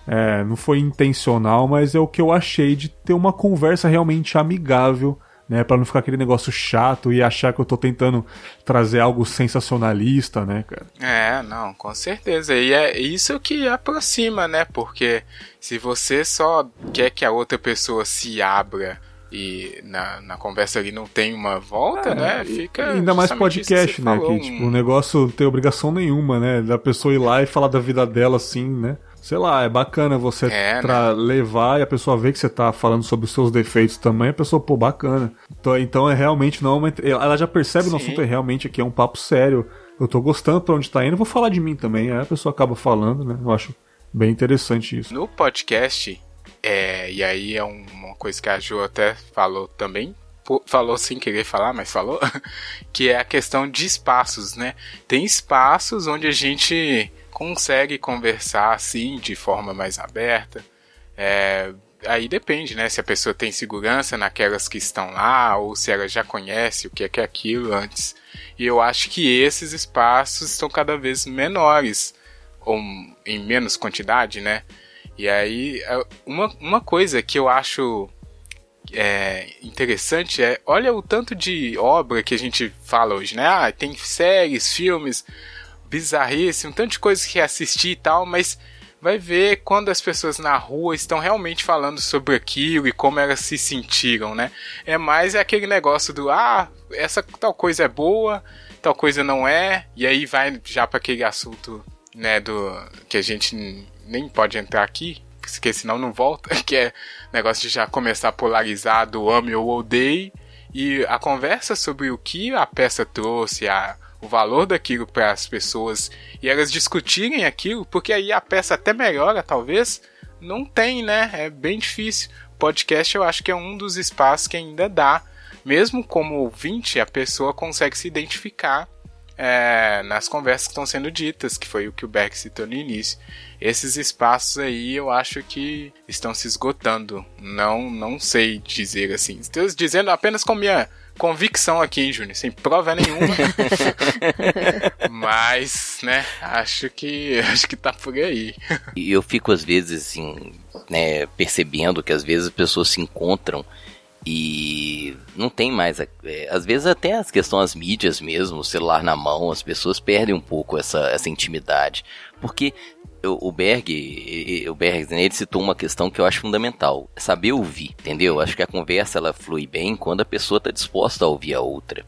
é, não foi intencional, mas é o que eu achei de ter uma conversa realmente amigável né, para não ficar aquele negócio chato e achar que eu tô tentando trazer algo sensacionalista, né, cara? É, não, com certeza. E é isso que aproxima, né? Porque se você só quer que a outra pessoa se abra e na, na conversa ali não tem uma volta, é, né? Fica. Ainda mais podcast, né? Falou, que tipo, um... o negócio não tem obrigação nenhuma, né? Da pessoa ir lá e falar da vida dela assim, né? sei lá, é bacana você é, né? levar e a pessoa ver que você tá falando sobre os seus defeitos também, a pessoa, pô, bacana. Então, então é realmente não uma, ela já percebe Sim. no assunto é realmente aqui é um papo sério. Eu tô gostando pra onde tá indo, vou falar de mim também. Aí a pessoa acaba falando, né? Eu acho bem interessante isso. No podcast, é, e aí é uma coisa que a Ju até falou também, falou sem querer falar, mas falou, que é a questão de espaços, né? Tem espaços onde a gente consegue conversar assim de forma mais aberta. É, aí depende, né? Se a pessoa tem segurança naquelas que estão lá ou se ela já conhece o que é, que é aquilo antes. E eu acho que esses espaços estão cada vez menores ou em menos quantidade, né? E aí é, uma, uma coisa que eu acho é, interessante é olha o tanto de obra que a gente fala hoje, né? Ah, tem séries, filmes bizarrice, um tanto de coisa que assistir e tal, mas vai ver quando as pessoas na rua estão realmente falando sobre aquilo e como elas se sentiram, né? É mais aquele negócio do ah, essa tal coisa é boa, tal coisa não é, e aí vai já para aquele assunto, né, do que a gente nem pode entrar aqui, porque senão não volta, que é negócio de já começar polarizado, ame ou odeie, e a conversa sobre o que a peça trouxe, a o valor daquilo para as pessoas e elas discutirem aquilo, porque aí a peça até melhora, talvez, não tem, né? É bem difícil. Podcast eu acho que é um dos espaços que ainda dá, mesmo como ouvinte, a pessoa consegue se identificar é, nas conversas que estão sendo ditas, que foi o que o Beck citou no início. Esses espaços aí eu acho que estão se esgotando. Não, não sei dizer assim. Estou dizendo apenas com minha convicção aqui, hein, Júnior? Sem prova nenhuma. Mas, né, acho que acho que tá por aí. E eu fico às vezes assim, né, percebendo que às vezes as pessoas se encontram e não tem mais. É, às vezes até as questões as mídias mesmo, o celular na mão, as pessoas perdem um pouco essa, essa intimidade. Porque o Berg, o Berg, né, ele citou uma questão que eu acho fundamental, saber ouvir, entendeu? Acho que a conversa ela flui bem quando a pessoa está disposta a ouvir a outra,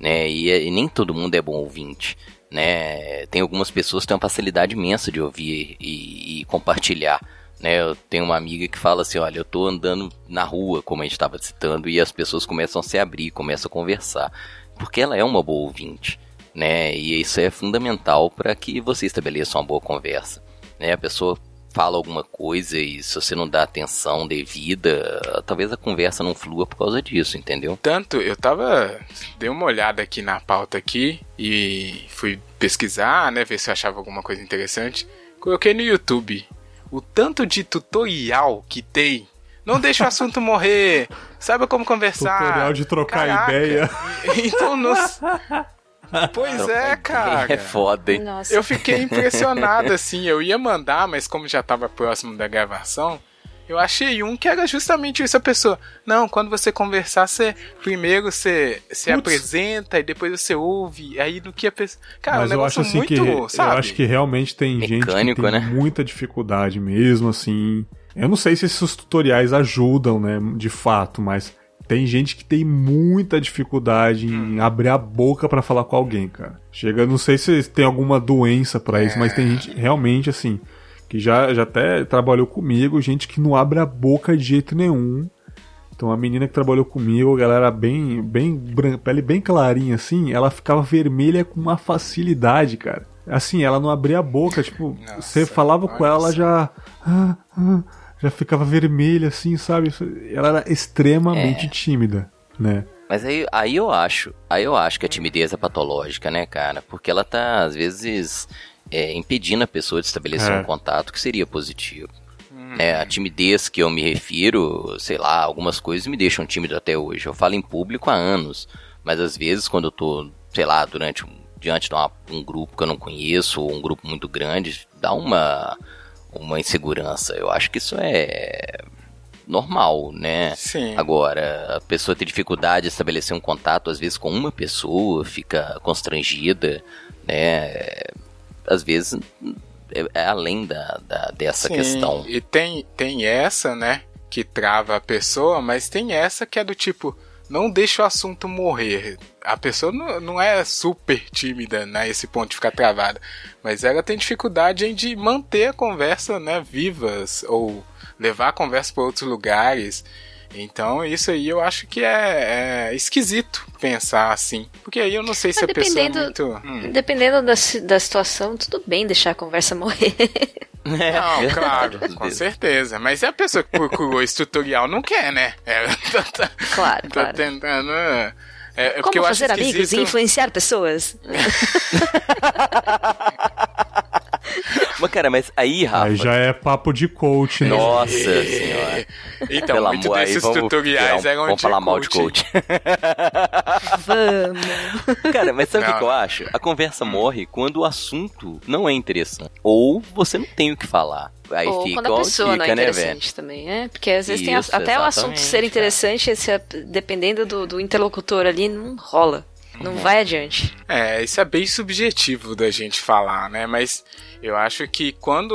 né? E, e, nem todo mundo é bom ouvinte, né? Tem algumas pessoas que têm uma facilidade imensa de ouvir e, e compartilhar. Né, eu tenho uma amiga que fala assim, olha, eu tô andando na rua, como a gente estava citando, e as pessoas começam a se abrir, começam a conversar, porque ela é uma boa ouvinte, né? E isso é fundamental para que você estabeleça uma boa conversa, né? A pessoa fala alguma coisa e se você não dá atenção devida, talvez a conversa não flua por causa disso, entendeu? Tanto, eu tava. Dei uma olhada aqui na pauta aqui e fui pesquisar, né? Ver se eu achava alguma coisa interessante. Coloquei no YouTube o tanto de tutorial que tem. Não deixa o assunto morrer. Saiba como conversar. Tutorial de trocar Caraca. ideia. Então, nos... Pois é, cara. É foda, hein? Nossa. Eu fiquei impressionado, assim. Eu ia mandar, mas como já tava próximo da gravação, eu achei um que era justamente isso. A pessoa, não, quando você conversar, você primeiro você se apresenta e depois você ouve. Aí no que a pessoa. Cara, Mas um eu negócio acho assim muito, que sabe? eu acho que realmente tem gente que Mecânico, tem né? muita dificuldade mesmo, assim. Eu não sei se esses tutoriais ajudam, né, de fato, mas tem gente que tem muita dificuldade em Hum. abrir a boca pra falar com alguém, cara. Chega, não sei se tem alguma doença pra isso, mas tem É. gente realmente assim que já, já até trabalhou comigo, gente que não abre a boca de jeito nenhum. Então a menina que trabalhou comigo, galera bem, bem pele bem clarinha assim, ela ficava vermelha com uma facilidade, cara. Assim, ela não abria a boca, tipo, Nossa, você falava com olha ela, ela já ah, ah, já ficava vermelha assim, sabe? Ela era extremamente tímida, né? Mas aí, aí eu acho, aí eu acho que a timidez é patológica, né, cara? Porque ela tá, às vezes, é, impedindo a pessoa de estabelecer É. um contato que seria positivo. É, a timidez que eu me refiro, sei lá, algumas coisas me deixam tímido até hoje. Eu falo em público há anos, mas às vezes quando eu tô, sei lá, durante diante de uma- um grupo que eu não conheço ou um grupo muito grande, dá uma uma insegurança. Eu acho que isso é normal, né? Sim. Agora, a pessoa tem dificuldade de estabelecer um contato, às vezes, com uma pessoa, fica constrangida, né? Às vezes é, é além da, da- dessa Sim, questão. E tem, tem essa, né? Que trava a pessoa, mas tem essa que é do tipo, não deixa o assunto morrer. A pessoa não, não é super tímida, né? Esse ponto de ficar travada. Mas ela tem dificuldade em de manter a conversa, né? Vivas, ou levar a conversa para outros lugares. Então, isso aí eu acho que é, é esquisito pensar assim. Porque aí eu não sei se Mas a pessoa é dependendo- muito. Hum. Dependendo da, da situação, tudo bem deixar a conversa morrer. É, Não, verdade, claro, com certeza. Mas é a pessoa que procurou esse tutorial não quer, né? Ela tá, tá- Claro, tá claro. tentando. É, é Como eu acho fazer amigos e influenciar pessoas? Mas, cara, mas aí, Rafa. Aí já é papo de coach, né? Nossa senhora. Então, Pelo muito amor, desses vamos, tutoriais um- eram vamos de falar mal de coach. Vamos. Cara, mas sabe o que eu acho? A conversa morre quando o assunto não é interessante. Ou você não tem o que falar. Aí Ou fica quando a pessoa não é né, interessante também, é? Porque às vezes tem a- Isso, até o assunto ser interessante, se dependendo do, do interlocutor ali, não rola. Não vai adiante. É, isso é bem subjetivo da gente falar, né? Mas eu acho que quando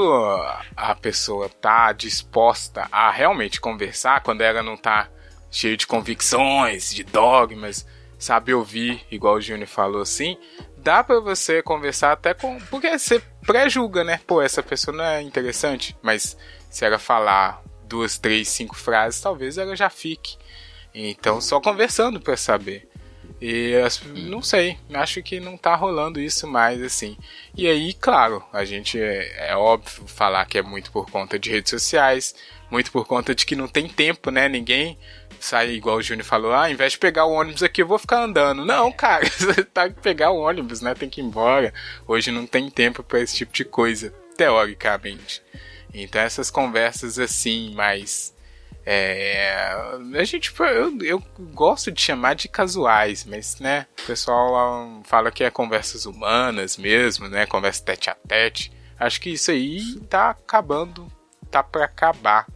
a pessoa tá disposta a realmente conversar, quando ela não tá cheia de convicções, de dogmas, sabe ouvir, igual o Júnior falou assim, dá pra você conversar até com. Porque você pré-julga, né? Pô, essa pessoa não é interessante, mas se ela falar duas, três, cinco frases, talvez ela já fique. Então, só conversando pra saber. E não sei, acho que não tá rolando isso mais assim. E aí, claro, a gente é, é óbvio falar que é muito por conta de redes sociais, muito por conta de que não tem tempo, né? Ninguém sai igual o Júnior falou, ah, ao invés de pegar o ônibus aqui, eu vou ficar andando. Não, cara, você tá que pegar o ônibus, né? Tem que ir embora. Hoje não tem tempo pra esse tipo de coisa, teoricamente. Então essas conversas assim, mais é, a gente, eu, eu gosto de chamar de casuais, mas, né, o pessoal fala que é conversas humanas mesmo, né, conversa tete a tete. Acho que isso aí tá acabando, tá pra acabar.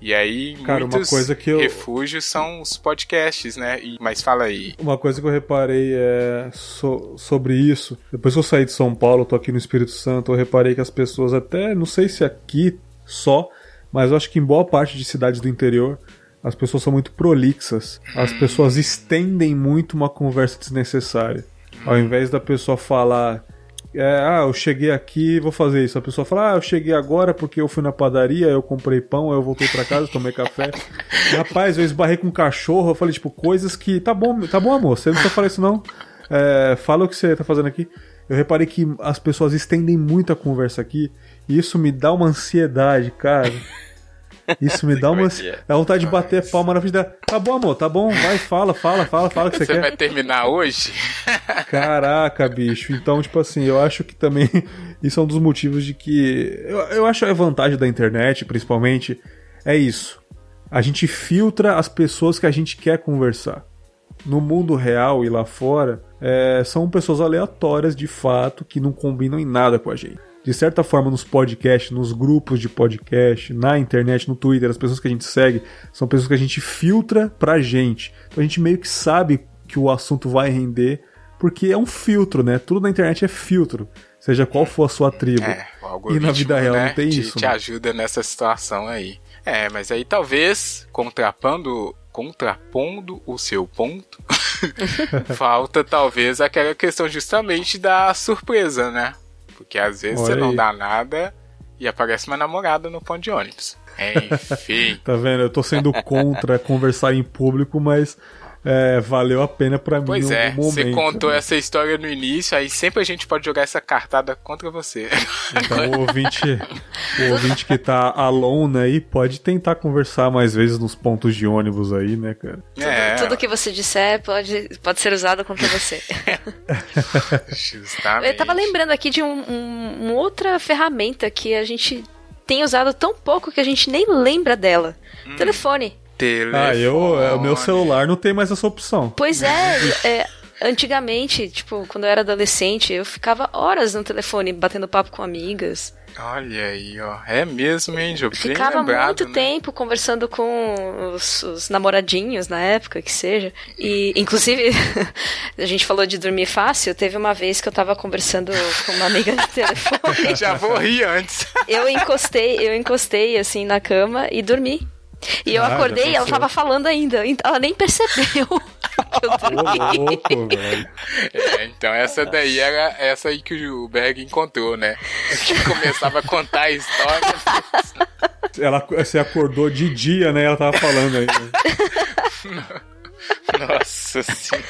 E aí, Cara, uma muitos coisa que eu- refúgios são os podcasts, né, e, mas fala aí. Uma coisa que eu reparei é so- sobre isso. Depois que eu saí de São Paulo, tô aqui no Espírito Santo, eu reparei que as pessoas, até não sei se aqui só, mas eu acho que em boa parte de cidades do interior, as pessoas são muito prolixas. As pessoas estendem muito uma conversa desnecessária. Ao invés da pessoa falar é, ah, eu cheguei aqui, vou fazer isso. A pessoa fala, ah, eu cheguei agora porque eu fui na padaria, eu comprei pão, eu voltei pra casa, tomei café. Rapaz, eu esbarrei com um cachorro, eu falei, tipo, coisas que. Tá bom, tá bom, amor, você não precisa falar isso não. É, fala o que você tá fazendo aqui. Eu reparei que as pessoas estendem muito a conversa aqui, isso me dá uma ansiedade, cara. Isso me dá uma. É que é? Dá vontade de bater palma na frente dela. Tá bom, amor, tá bom, vai, fala, fala, fala, fala o que você, Você quer. vai terminar hoje? Caraca, bicho. Então, tipo assim, eu acho que também isso é um dos motivos de que. Eu, eu acho a vantagem da internet, principalmente, é isso. A gente filtra as pessoas que a gente quer conversar. No mundo real e lá fora, é, são pessoas aleatórias de fato que não combinam em nada com a gente. De certa forma, nos podcasts, nos grupos de podcast, na internet, no Twitter, as pessoas que a gente segue são pessoas que a gente filtra pra gente. Então a gente meio que sabe que o assunto vai render porque é um filtro, né? Tudo na internet é filtro, seja qual for a sua tribo. É, e na vida real né, não tem te, isso. te né? ajuda nessa situação aí. É, mas aí talvez, contrapando, contrapondo o seu ponto, falta talvez aquela questão justamente da surpresa, né? Porque às vezes Olha você não aí. dá nada e aparece uma namorada no ponto de ônibus. Enfim. Tá vendo? Eu tô sendo contra conversar em público, mas é, valeu a pena pra mim Pois é, você contou né? essa história no início, aí sempre a gente pode jogar essa cartada contra você. Então o ouvinte, o ouvinte que tá alone aí pode tentar conversar mais vezes nos pontos de ônibus aí, né, cara? é, Tudo que você disser pode, pode ser usado contra você. justamente. Eu tava lembrando aqui de um, um- uma outra ferramenta que a gente tem usado tão pouco que a gente nem lembra dela. Hum. Telefone. Ah, eu, é, o meu Telefone. celular não tem mais essa opção. Pois é, é, antigamente, tipo, quando eu era adolescente, eu ficava horas no telefone batendo papo com amigas. Olha aí, ó. É mesmo, hein? Bem Ficava lembrado, muito né? tempo conversando com os, os namoradinhos na época, que seja. E, inclusive, a gente falou de dormir fácil. Teve uma vez que eu tava conversando com uma amiga no telefone. Já vou rir antes. Eu encostei, eu encostei assim na cama e dormi. E eu Ah, acordei e ela tava falando ainda. Então Ela nem percebeu que eu dormi. louco. É, então essa daí era essa aí que o Berg encontrou, né? Que começava a contar a história. Ela, você acordou de dia, né? Ela tava falando aí. né? Nossa senhora.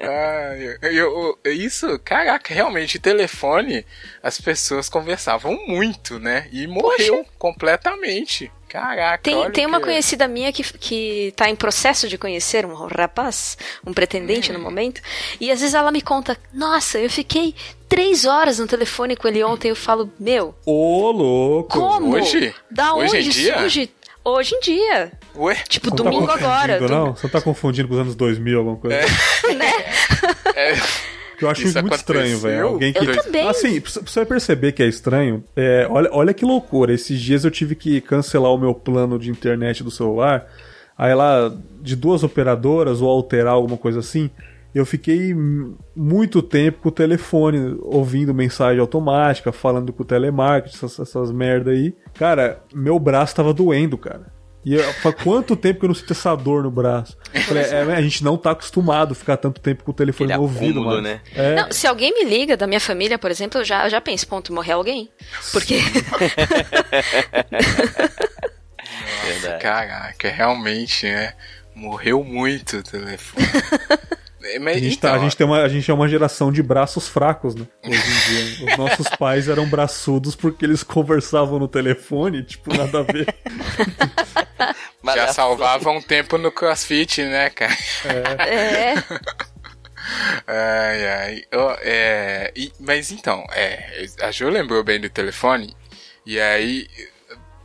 Ai, eu, eu- isso, caraca, realmente, telefone, as pessoas conversavam muito, né? E morreu completamente. Caraca, Tem, olha tem uma que- conhecida minha que, que tá em processo de conhecer um rapaz, um pretendente no momento, e às vezes ela me conta: Nossa, eu fiquei três horas no telefone com ele ontem. Eu falo: Meu, Ô, louco. como? Hoje? Da Hoje em onde dia? surge? Hoje em dia. Ué? Tipo, Você não domingo tá agora. confundindo, dom- Não? Você não tá confundindo com os anos 2000, alguma coisa? É, Que eu acho Isso muito estranho, velho. Alguém que. Eu também. Assim, pra você perceber que é estranho, é, olha, olha que loucura. Esses dias eu tive que cancelar o meu plano de internet do celular. Aí lá, de duas operadoras ou alterar alguma coisa assim, eu fiquei muito tempo com o telefone, ouvindo mensagem automática, falando com o telemarketing, essas, essas merda aí. Cara, meu braço tava doendo, cara. E eu, faz quanto tempo que eu não sinto essa dor no braço? Falei, é, a gente não tá acostumado a ficar tanto tempo com o telefone Aquele no ouvido, acúmulo, mano. né? É. Não, se alguém me liga da minha família, por exemplo, eu já, eu já penso, ponto, morrer alguém. Porque Verdade. Caraca, realmente, né? Morreu muito o telefone. É, Mas, A gente, então, tá- a, gente tem uma, a gente é uma geração de braços fracos, né? Hoje em dia. Os nossos pais eram braçudos porque eles conversavam no telefone, tipo, nada a ver. já Malhação. salvava um tempo no crossfit, né, cara? é. Ai, ai. Ó, é, e- mas então, é, a Jo lembrou bem do telefone, e aí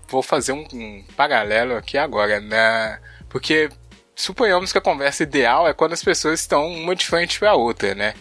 vou fazer um, um paralelo aqui agora, né? Porque suponhamos que a conversa ideal é quando as pessoas estão uma de frente para a outra, né?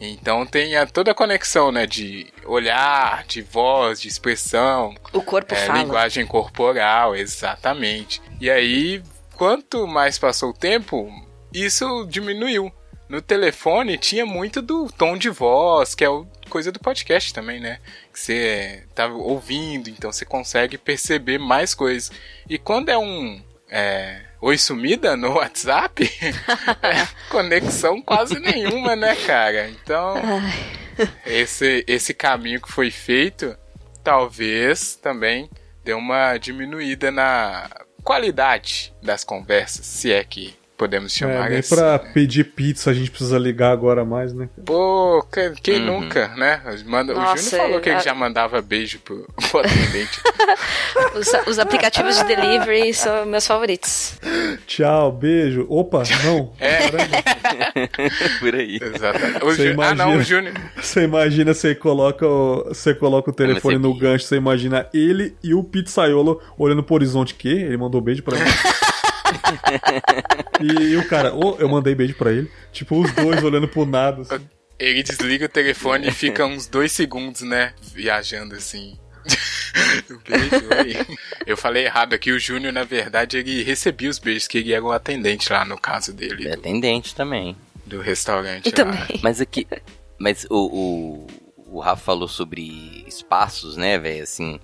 Então tem a, toda a conexão, né? De olhar, de voz, de expressão, O corpo é, fala. linguagem corporal, exatamente. E aí, quanto mais passou o tempo, isso diminuiu. No telefone tinha muito do tom de voz, que é o- coisa do podcast também, né? Que você tá ouvindo, então você consegue perceber mais coisas. E quando é um é, oi sumida no WhatsApp, é conexão quase nenhuma, né, cara? Então, esse, esse caminho que foi feito, talvez também dê uma diminuída na qualidade das conversas, se é que podemos chamar É, nem assim. pra né? pedir pizza a gente precisa ligar agora mais, né? Pô, que- quem Uhum. nunca, né? Manda, o Nossa, Júnior falou que ele a- já mandava beijo pro, pro atendente. Os, os aplicativos de delivery são meus favoritos. Tchau, beijo. Opa, não. É. Por aí. Exatamente. O Jú- Ah, não, imagina. o Júnior. Você imagina, você coloca o, você coloca o telefone no você- gancho, você imagina ele e o pizzaiolo olhando pro horizonte. Que? Ele mandou beijo pra mim. e, o cara, ô, eu mandei beijo pra ele. Tipo, os dois olhando pro nada. assim. Ele desliga o telefone e fica uns dois segundos, né? Viajando assim. O beijo. Eu falei errado aqui, o Júnior, na verdade, ele recebia os beijos, que ele era o atendente lá no caso dele, É do, atendente também. do restaurante. E lá. também. Mas aqui. Mas o, o, o Rafa falou sobre espaços, né, velho? Assim.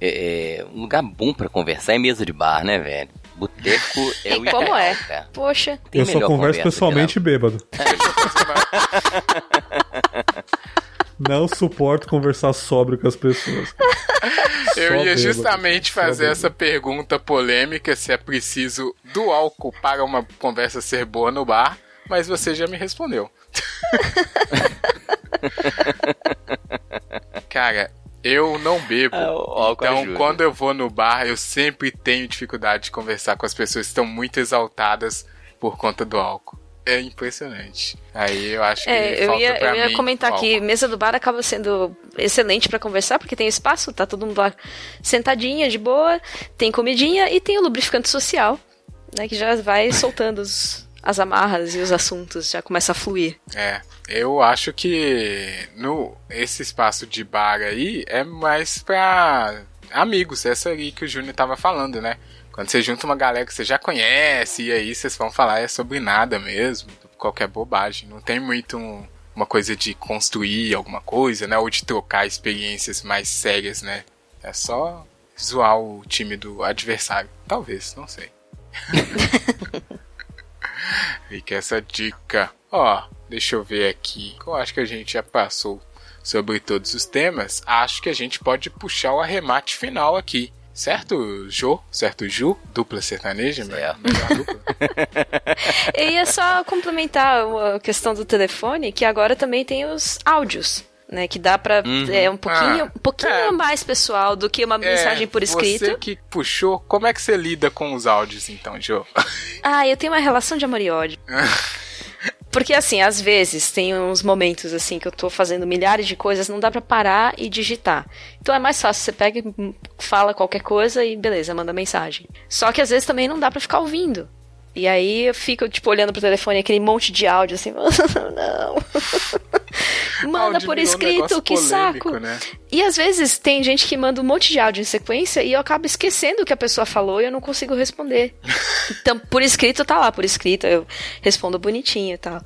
É, é, um lugar bom pra conversar é mesa de bar, né, velho? Boteco é o E como ideal, é? cara. Poxa. Tem Eu só converso pessoalmente bêbado. Não suporto conversar sóbrio com as pessoas. Eu Só ia justamente fazer essa pergunta polêmica se é preciso do álcool para uma conversa ser boa no bar, mas você já me respondeu. Cara, eu não bebo. Ah, então, ajuda. quando eu vou no bar, eu sempre tenho dificuldade de conversar com as pessoas que estão muito exaltadas por conta do álcool. É impressionante. Aí eu acho que É, eu ia, eu ia comentar que mesa do bar acaba sendo excelente pra conversar, porque tem espaço, tá todo mundo lá sentadinha, de boa, tem comidinha e tem o lubrificante social, né, que já vai soltando os- as amarras e os assuntos, já começa a fluir. É, eu acho que no esse espaço de bar aí é mais pra amigos, essa aí que o Júnior tava falando, né? Quando você junta uma galera que você já conhece e aí vocês vão falar é sobre nada mesmo, qualquer bobagem. Não tem muito um- uma coisa de construir alguma coisa, né? Ou de trocar experiências mais sérias, né? É só zoar o time do adversário. Talvez, não sei. Fica essa dica. Ó, deixa eu ver aqui. Eu acho que a gente já passou sobre todos os temas. Acho que a gente pode puxar o arremate final aqui. Certo, Jô? Certo, Ju? Dupla sertaneja? Certo. Melhor dupla? E ia só complementar a questão do telefone, que agora também tem os áudios. Né, que dá pra. Uhum. É um pouquinho, Ah, um pouquinho é. mais pessoal do que uma mensagem por escrito. É, Você que puxou, como é que você lida com os áudios então, Jô? Ah, eu tenho uma relação de amor e ódio. Porque assim, às vezes tem uns momentos assim que eu tô fazendo milhares de coisas, não dá pra parar e digitar. Então é mais fácil, você pega e fala qualquer coisa e beleza, manda mensagem. Só que às vezes também não dá pra ficar ouvindo. E aí eu fico, tipo, olhando pro telefone aquele monte de áudio assim, não. Manda Áudio por um escrito, negócio que polêmico, saco. né? E às vezes tem gente que manda um monte de áudio em sequência e eu acabo esquecendo o que a pessoa falou e eu não consigo responder. Então, por escrito tá lá, por escrito eu respondo bonitinho e tal.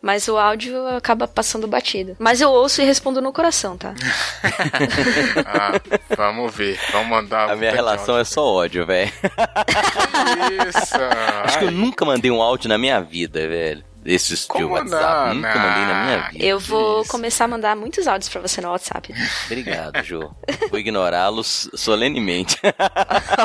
Mas o áudio acaba passando batido. Mas eu ouço e respondo no coração, tá? Ah, vamos ver. Vamos mandar. A minha relação é só ódio, velho. Isso. Acho que eu nunca mandei um áudio na minha vida, velho. Esses de WhatsApp. não? Nunca Não. mandei na minha vida. Eu vou Isso. começar a mandar muitos áudios pra você no WhatsApp. Obrigado, Jô. Vou ignorá-los solenemente.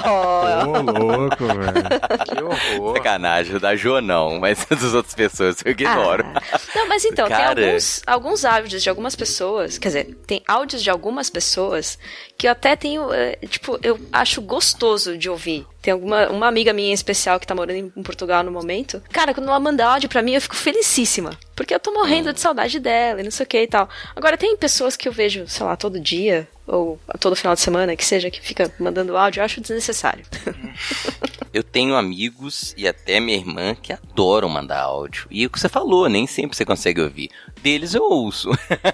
Ô, louco, velho. Que horror. Sacanagem, da Jô não, mas das outras pessoas eu ignoro. Ah. Não, mas então, Cara. tem alguns, alguns áudios de algumas pessoas, quer dizer, tem áudios de algumas pessoas que eu até tenho, eh, tipo, eu acho gostoso de ouvir. Tem alguma uma amiga minha especial que tá morando em Portugal no momento. Cara, quando ela manda áudio pra mim, eu fico felicíssima. Porque eu tô morrendo de saudade dela e não sei o que e tal. Agora, tem pessoas que eu vejo, sei lá, todo dia, ou todo final de semana, que seja, que fica mandando áudio, eu acho desnecessário. Eu tenho amigos e até minha irmã que adoram mandar áudio. E o que você falou, nem sempre você consegue ouvir. Deles eu ouço.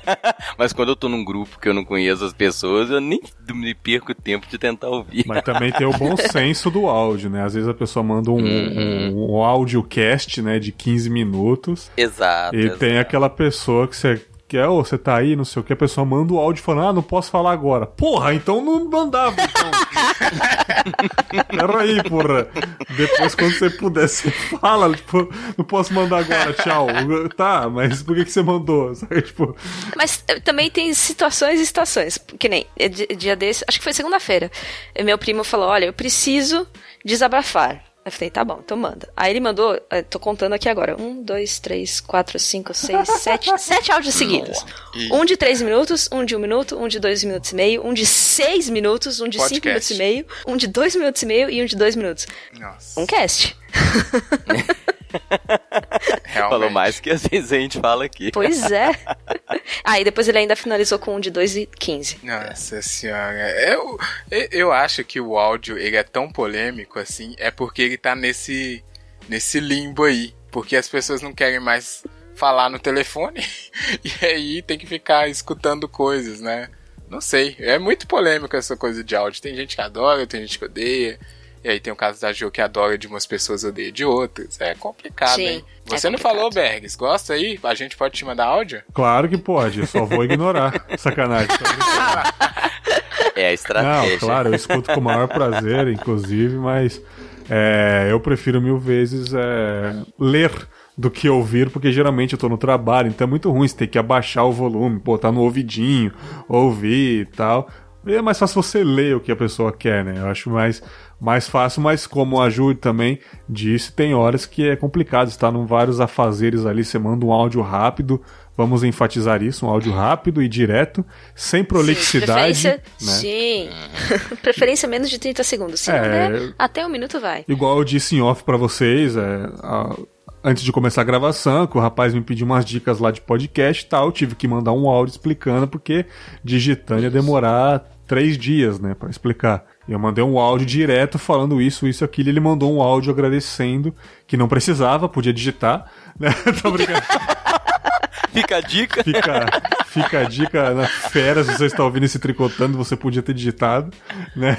Mas quando eu tô num grupo que eu não conheço as pessoas, eu nem me perco tempo de tentar ouvir. Mas também tem o bom senso do áudio, né? Às vezes a pessoa manda um, um, um audiocast, né, de 15 minutos. Exato. E exato. tem aquela pessoa que você quer, ô, você tá aí, não sei o que, a pessoa manda o áudio falando, ah, não posso falar agora. Porra, então não mandava, então. Peraí, porra. Depois, quando você puder, você fala. Tipo, não posso mandar agora, tchau. Tá, mas por que, que você mandou? Sabe, tipo, Mas eh, também tem situações e situações. Que nem eh, di- dia desse, acho que foi segunda-feira. Meu primo falou: Olha, eu preciso desabafar. Eu falei, tá bom, então manda. Aí ele mandou, eh, tô contando aqui agora: um, dois, três, quatro, cinco, seis, sete, sete áudios seguidos. E- Um de três minutos, um de um minuto, um de dois minutos e meio, um de seis minutos, um de cinco Podcast. minutos e meio, um de dois minutos e meio e um de dois minutos. Nossa, Um cast. realmente. Falou mais que às vezes a gente fala aqui. Pois é. Aí depois ele ainda finalizou com um de dois e quinze. Nossa senhora. Eu, eu, eu acho que o áudio ele é tão polêmico assim, é porque ele tá nesse, nesse limbo aí. Porque as pessoas não querem mais falar no telefone e aí tem que ficar escutando coisas, né? Não sei. É muito polêmico essa coisa de áudio. Tem gente que adora, tem gente que odeia. E aí tem o caso da Jo que adora de umas pessoas odeia de outras. É complicado, Sim, hein? é Você não complicado. falou, Bergs. Gosta aí? A gente pode te mandar áudio? claro que pode, eu só vou ignorar. Sacanagem. É a estratégia. Não, claro, eu escuto com o maior prazer, inclusive, mas é, eu prefiro mil vezes é, ler do que ouvir, porque geralmente eu tô no trabalho, então é muito ruim você ter que abaixar o volume, botar no ouvidinho, ouvir e tal. E é mais fácil você ler o que a pessoa quer, né? Eu acho mais, mais fácil, mas como a Ju também disse, tem horas que é complicado, está num vários afazeres ali, você manda um áudio rápido, vamos enfatizar isso, um áudio rápido e direto, sem prolixidade, Sim, né? preferência, sim. preferência menos de 30 segundos. Se É. der, até um minuto vai. Igual eu disse em off pra vocês, é, a- antes de começar a gravação, que o rapaz me pediu umas dicas lá de podcast e tal, eu tive que mandar um áudio explicando, porque digitando ia demorar três dias, né, pra explicar. Eu mandei um áudio direto falando isso, isso, aquilo, e ele mandou um áudio agradecendo, que não precisava, podia digitar, né, tô brincando. Fica a dica. Fica, fica a dica na fera, se você está ouvindo esse tricotando, você podia ter digitado, né?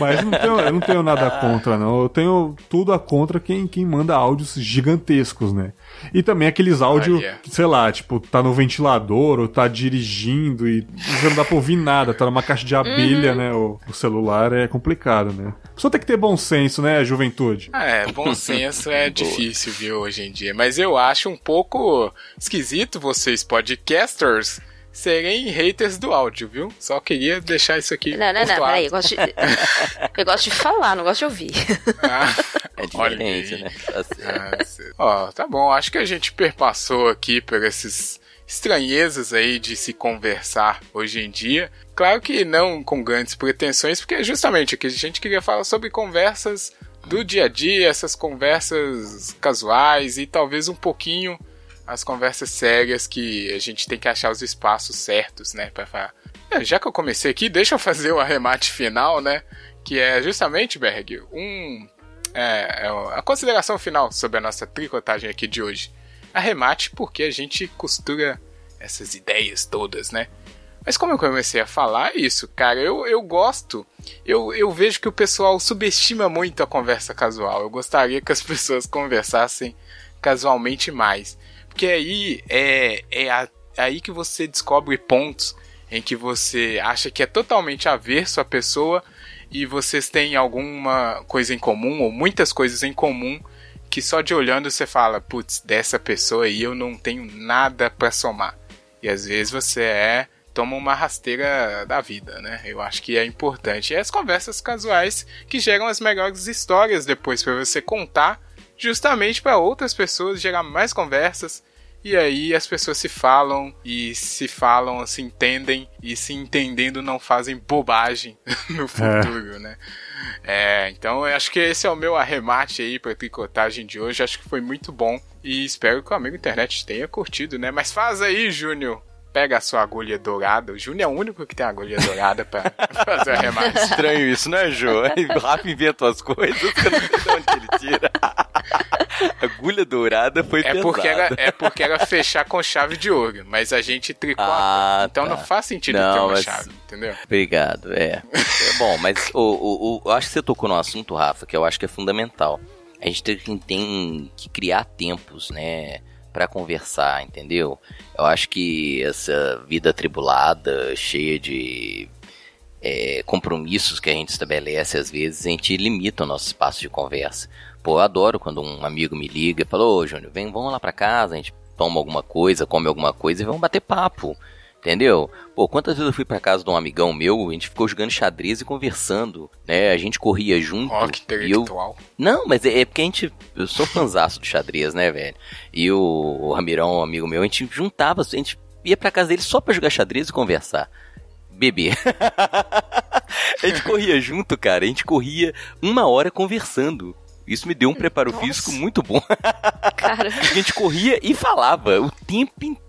Mas não tenho, eu não tenho nada contra, não. Eu tenho tudo a contra quem, quem manda áudios gigantescos, né? E também aqueles áudios, Olha. que, sei lá, tipo, tá no ventilador ou tá dirigindo e você não dá pra ouvir nada, tá numa caixa de abelha, né? O, o celular é complicado, né? Só tem que ter bom senso, né, juventude? Ah, É, bom senso é difícil, viu, hoje em dia. Mas eu acho um pouco esquisito vocês, podcasters, serem haters do áudio, viu? Só queria deixar isso aqui. Não, não, não, peraí. Eu gosto, de, eu gosto de falar, não gosto de ouvir. Ah, É olha diferente, aí. né? Tá certo. Ah, Ó, tá bom. Acho que a gente perpassou aqui por esses estranhezas aí de se conversar hoje em dia. Claro que não com grandes pretensões, porque justamente aqui a gente queria falar sobre conversas do dia a dia, essas conversas casuais e talvez um pouquinho as conversas sérias que a gente tem que achar os espaços certos, né, para falar. É, já que eu comecei aqui, deixa eu fazer o arremate final, né, que é justamente, Berg, um é, é a consideração final sobre a nossa tricotagem aqui de hoje. Arremate porque a gente costura essas ideias todas, né? Mas como eu comecei a falar isso, cara, eu, eu gosto. Eu, eu vejo que o pessoal subestima muito a conversa casual. Eu gostaria que as pessoas conversassem casualmente mais. Porque aí é, é a- aí que você descobre pontos em que você acha que é totalmente averso à pessoa e vocês têm alguma coisa em comum, ou muitas coisas em comum, que só de olhando você fala, putz, dessa pessoa aí eu não tenho nada pra somar. E às vezes você é toma uma rasteira da vida, né? Eu acho que é importante. E as conversas casuais que geram as melhores histórias depois pra você contar, justamente para outras pessoas gerar mais conversas. E aí as pessoas se falam e se falam, se entendem e se entendendo não fazem bobagem no futuro, né? É, então eu acho que esse é o meu arremate aí pra tricotagem de hoje. Acho que foi muito bom e espero que o amigo internet tenha curtido, né? Mas faz aí, Júnior. Pega a sua agulha dourada. O Júnior é o único que tem agulha dourada pra fazer o arremate. Estranho isso, né, Jô? O Rafa inventa as coisas eu não sei de onde ele tira. Agulha dourada foi É pesada. porque, era, é porque era fechar com chave de ouro, mas a gente tricota. Ah, então tá. não faz sentido Não, ter uma mas- chave, entendeu? Obrigado, é. É bom, mas o, o, o- eu acho que você tocou num assunto, Rafa, que eu acho que é fundamental. A gente tem que criar tempos, né, Pra conversar, entendeu? Eu acho que essa vida atribulada, cheia de é, compromissos que a gente estabelece, às vezes a gente limita o nosso espaço de conversa. Pô, eu adoro quando um amigo me liga e fala, ô Júnior, vem, vamos lá pra casa, a gente toma alguma coisa, come alguma coisa e vamos bater papo. Entendeu? Pô, quantas vezes eu fui pra casa de um amigão meu, a gente ficou jogando xadrez e conversando, né? A gente corria junto. Ó, que e eu... intelectual. Não, mas é, é porque a gente. Eu sou fanzaço do xadrez, né, velho? E o, o Ramirão, um amigo meu, a gente juntava, a gente ia pra casa dele só pra jogar xadrez e conversar. Beber. a gente corria junto, cara. A gente corria uma hora conversando. Isso me deu um preparo Nossa. físico muito bom. Cara, A gente corria e falava o tempo inteiro.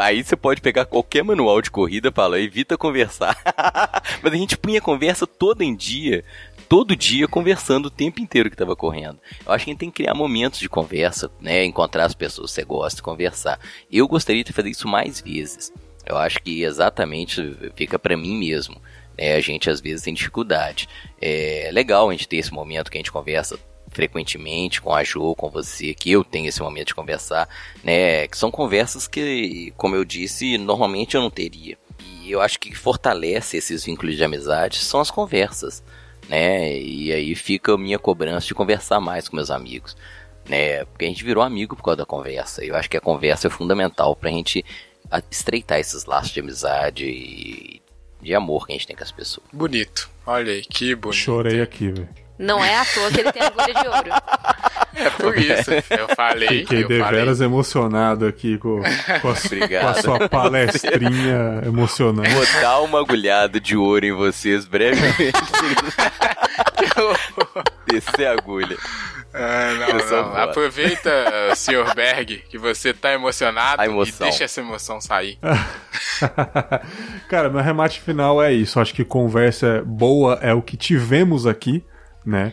Aí você pode pegar qualquer manual de corrida e evita conversar. Mas a gente punha conversa toda em dia, todo dia conversando o tempo inteiro que tava correndo. Eu acho que a gente tem que criar momentos de conversa, né? Encontrar as pessoas que você gosta, conversar. Eu gostaria de fazer isso mais vezes. Eu acho que exatamente fica pra mim mesmo. né? a gente às vezes tem dificuldade. É legal a gente ter esse momento que a gente conversa frequentemente com a Jo, com você, que eu tenho esse momento de conversar, né? Que são conversas que, como eu disse, normalmente eu não teria. E eu acho que fortalece esses vínculos de amizade são as conversas, né? E aí fica a minha cobrança de conversar mais com meus amigos, né? Porque a gente virou amigo por causa da conversa. Eu acho que a conversa é fundamental pra gente a- estreitar esses laços de amizade e de amor que a gente tem com as pessoas. Bonito. Olha aí, que bonito. Chorei aqui, velho. Não é à toa que ele tem agulha de ouro. É por isso. Eu falei. Fiquei eu falei. deveras emocionado aqui com, com, a, com a sua palestrinha emocionante. Vou dar uma agulhada de ouro em vocês brevemente. Descer a agulha. Ah, não, não. Aproveita, Sr. Berg, que você tá emocionado e deixa essa emoção sair. Cara, meu remate final é isso. Acho que conversa boa é o que tivemos aqui, né?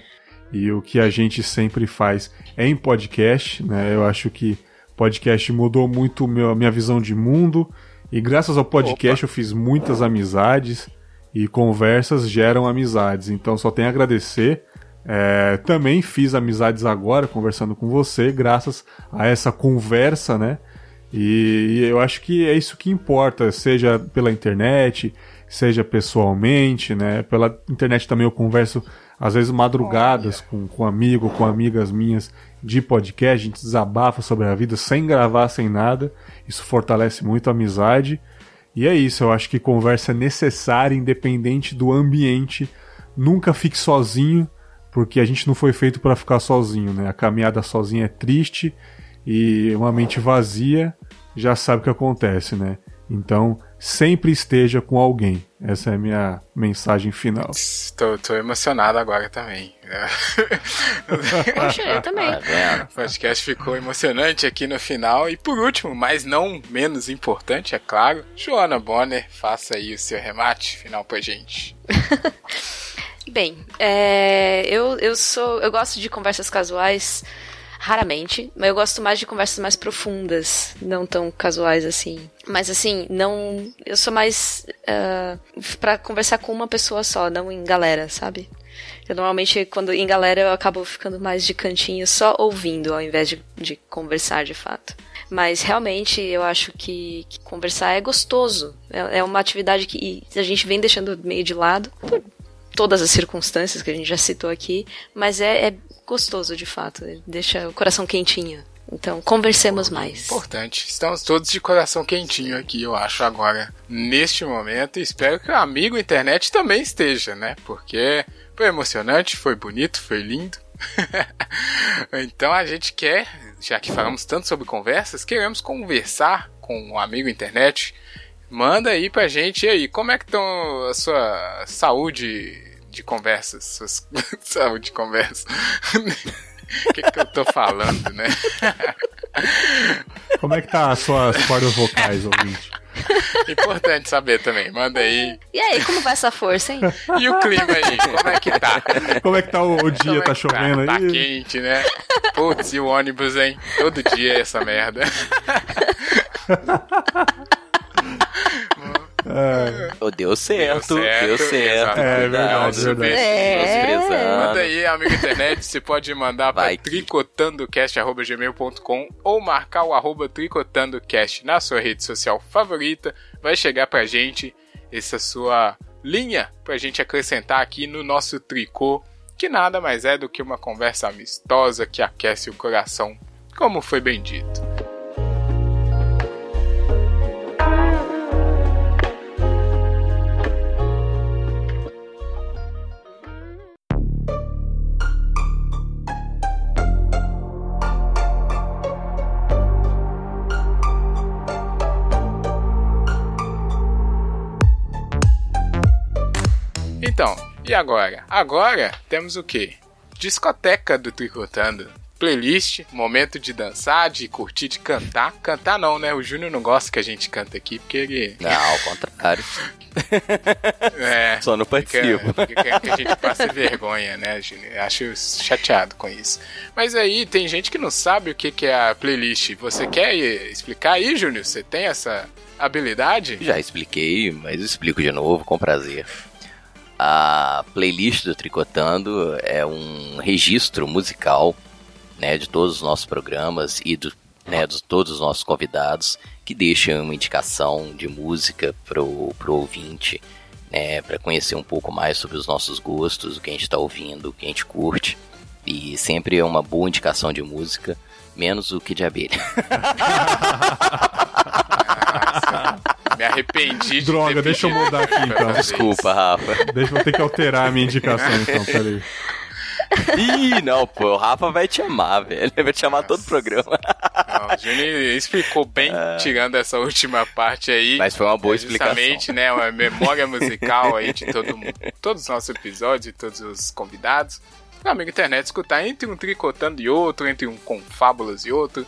E o que a gente sempre faz em podcast, né? Eu acho que podcast mudou muito a minha visão de mundo. E graças ao podcast eu fiz muitas amizades. E conversas geram amizades. Então só tenho a agradecer. É, também fiz amizades agora conversando com você, graças a essa conversa, né? E, e eu acho que é isso que importa, seja pela internet, seja pessoalmente, né? Pela internet também eu converso às vezes madrugadas com, com amigo, com amigas minhas de podcast, a gente desabafa sobre a vida sem gravar, sem nada. Isso fortalece muito a amizade. E é isso, eu acho que conversa é necessária, independente do ambiente. Nunca fique sozinho, porque a gente não foi feito para ficar sozinho, né? A caminhada sozinha é triste e uma mente vazia já sabe o que acontece, né? Então, sempre esteja com alguém. Essa é a minha mensagem final. Tô, tô emocionado agora também. Poxa, eu também. Tá? O podcast ficou emocionante aqui no final. E por último, mas não menos importante, é claro, Joana Bonner, faça aí o seu remate final pra gente. Bem, é, eu, eu sou. Eu gosto de conversas casuais raramente, mas eu gosto mais de conversas mais profundas, não tão casuais assim. Mas assim, não. Eu sou mais ah, pra conversar com uma pessoa só, não em galera, sabe? Eu normalmente, quando em galera, eu acabo ficando mais de cantinho, só ouvindo, ao invés de, de conversar de fato. Mas realmente eu acho que, que conversar é gostoso. É, é uma atividade que a gente vem deixando meio de lado por todas as circunstâncias que a gente já citou aqui, mas é, é gostoso de fato, deixa o coração quentinho. Então, conversemos mais. Importante. Estamos todos de coração quentinho aqui, eu acho, agora, neste momento. Espero que o amigo internet também esteja, né? Porque foi emocionante, foi bonito, foi lindo. então a gente quer, já que falamos tanto sobre conversas, queremos conversar com o amigo internet. Manda aí pra gente e aí, como é que estão a sua saúde de conversas? Suas... saúde de conversa. O que, que eu tô falando, né? Como é que tá as suas cordas vocais, ouvinte? Importante saber também. Manda aí. E aí, como vai essa força, hein? E o clima aí? Como é que tá? Como é que tá o, o Como dia? é Tá que chovendo tá? aí? Tá quente, né? Putz, e o ônibus, hein? Todo dia é essa merda. Oh, deu certo, Deu certo, deu certo. É Cuidado, verdade, viu? verdade. É. Manda aí, amigo internet. Você pode mandar para tricotandocast.gmail.com ou marcar o arroba tricotandocast na sua rede social favorita. Vai chegar pra gente essa sua linha pra gente acrescentar aqui no nosso tricô, que nada mais é do que uma conversa amistosa que aquece o coração, como foi bem dito. Então, e agora? Agora temos o quê? Discoteca do Tricotando. Playlist, momento de dançar, de curtir, de cantar. Cantar não, né? O Júnior não gosta que a gente canta aqui, porque ele. Não, ao contrário. É. Só não participo. Fica, fica que a gente passe vergonha, né, Júnior? Acho chateado com isso. Mas aí tem gente que não sabe o que, que é a playlist. Você quer explicar aí, Júnior? Você tem essa habilidade? Já expliquei, mas explico de novo com prazer. A playlist do Tricotando é um registro musical né, de todos os nossos programas e do, né, de todos os nossos convidados que deixa uma indicação de música pro, pro ouvinte, né, para conhecer um pouco mais sobre os nossos gostos, o que a gente está ouvindo, o que a gente curte. E sempre é uma boa indicação de música, menos o que de abelha. Me arrependi de Droga, ter deixa eu mudar aqui, então. Desculpa, Rafa. Deixa eu ter que alterar a minha indicação então, peraí. Ih, não, pô, o Rafa vai te amar, velho. Ele vai te amar todo o programa. Não, o Júnior explicou bem, tirando essa última parte aí. Mas foi uma boa É Justamente, né, uma memória musical aí de todo mundo, todos os nossos episódios, de todos os convidados. Meu amigo internet, escutar entre um tricotando e outro, entre um confábulas e outro,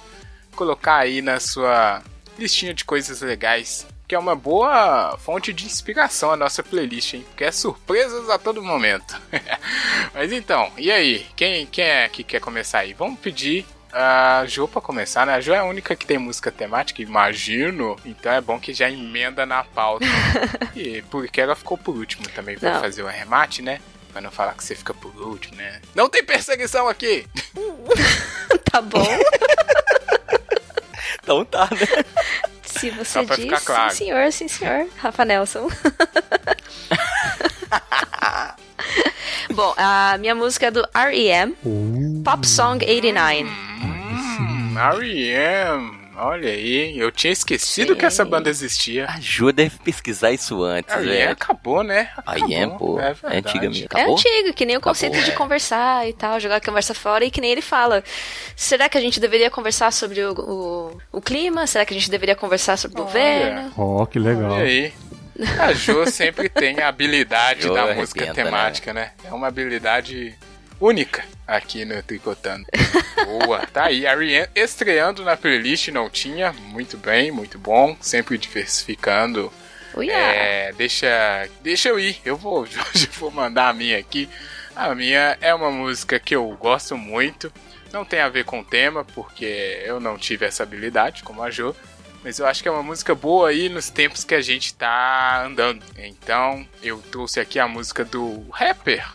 colocar aí na sua listinha de coisas legais, que é uma boa fonte de inspiração a nossa playlist, hein? Porque é surpresas a todo momento. Mas então, e aí? Quem, quem é que quer começar aí? Vamos pedir a Jo pra começar, né? A Jo é a única que tem música temática, imagino. Então é bom que já emenda na pauta. e porque ela ficou por último também pra Não. fazer o arremate, né? Pra não falar que você fica por último, né? Não tem perseguição aqui! Tá bom. Então tá, né? Se você Só pra diz, ficar claro. sim senhor, sim senhor. Rafa Nelson. Bom, a minha música é do R.E.M. Pop Song 89. Hum, R.E.M. Olha aí, eu tinha esquecido Sim. que essa banda existia. A Ju deve pesquisar isso antes, R.E.M. velho. acabou, né? A Acabou, IEM, pô, é é antiga minha. É Acabou? antigo, que nem o conceito Acabou, de é. conversar e tal, jogar a conversa fora, e que nem ele fala. Será que a gente deveria conversar sobre o, o, o clima? Será que a gente deveria conversar sobre o Olha. governo? Ó, que legal. E aí? A Jo sempre tem a habilidade da música arrebenta, temática, né? É uma habilidade única aqui no Tricotando. Boa, tá aí. A Rihanna estreando na playlist, não tinha. Muito bem, muito bom. Sempre diversificando. É, deixa, deixa eu ir. Eu vou, eu vou mandar a minha aqui. A minha é uma música que eu gosto muito. Não tem a ver com o tema, porque eu não tive essa habilidade, como a Jo. Mas eu acho que é uma música boa aí nos tempos que a gente tá andando. Então, eu trouxe aqui a música do rapper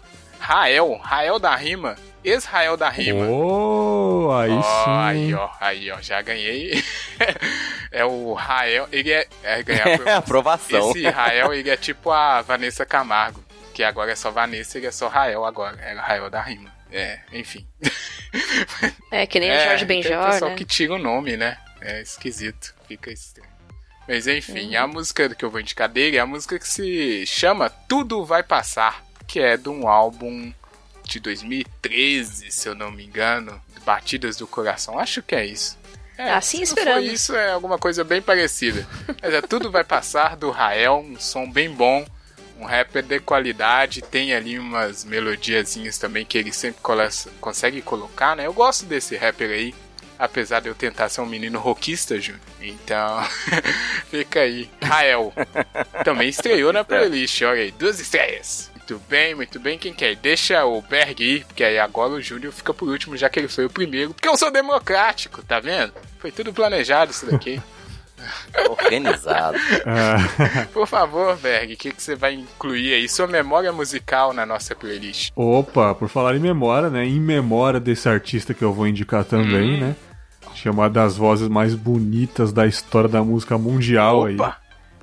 Rael, Rael da Rima, ex-Rael da Rima. Oh, aí Ó, sim. aí, ó, aí, ó, já ganhei. é o Rael, ele é, é ganhar por- Aprovação. esse Rael, ele é tipo a Vanessa Camargo, que agora é só Vanessa, ele é só Rael agora, é o Rael da rima. É, enfim. É que nem o é, Jorge tem Benjor, pessoal né? que tira o nome, né? É esquisito, fica estranho. Mas enfim, a música que eu vou indicar dele é a música que se chama Tudo Vai Passar, que é de um álbum de 2013, se eu não me engano, Batidas do Coração. Acho que é isso. É, Assim se esperando. Não for isso é alguma coisa bem parecida. Mas é Tudo Vai Passar do Rael, um som bem bom, um rapper de qualidade, tem ali umas melodiazinhas também que ele sempre consegue colocar, né? Eu gosto desse rapper aí, apesar de eu tentar ser um menino rockista, Júnior. Então, fica aí. Rael. Também estreou na playlist, olha aí, duas estreias. Muito bem, muito bem. Quem quer? Deixa o Berg ir, porque aí agora o Júnior fica por último, já que ele foi o primeiro. Porque eu sou democrático, tá vendo? Foi tudo planejado isso daqui. Organizado. Ah, Por favor, Berg, o que, que você vai incluir aí? Sua memória musical na nossa playlist. opa, por falar em memória, né? Em memória desse artista que eu vou indicar também, Hum. né? Chamada das vozes mais bonitas da história da música mundial aí.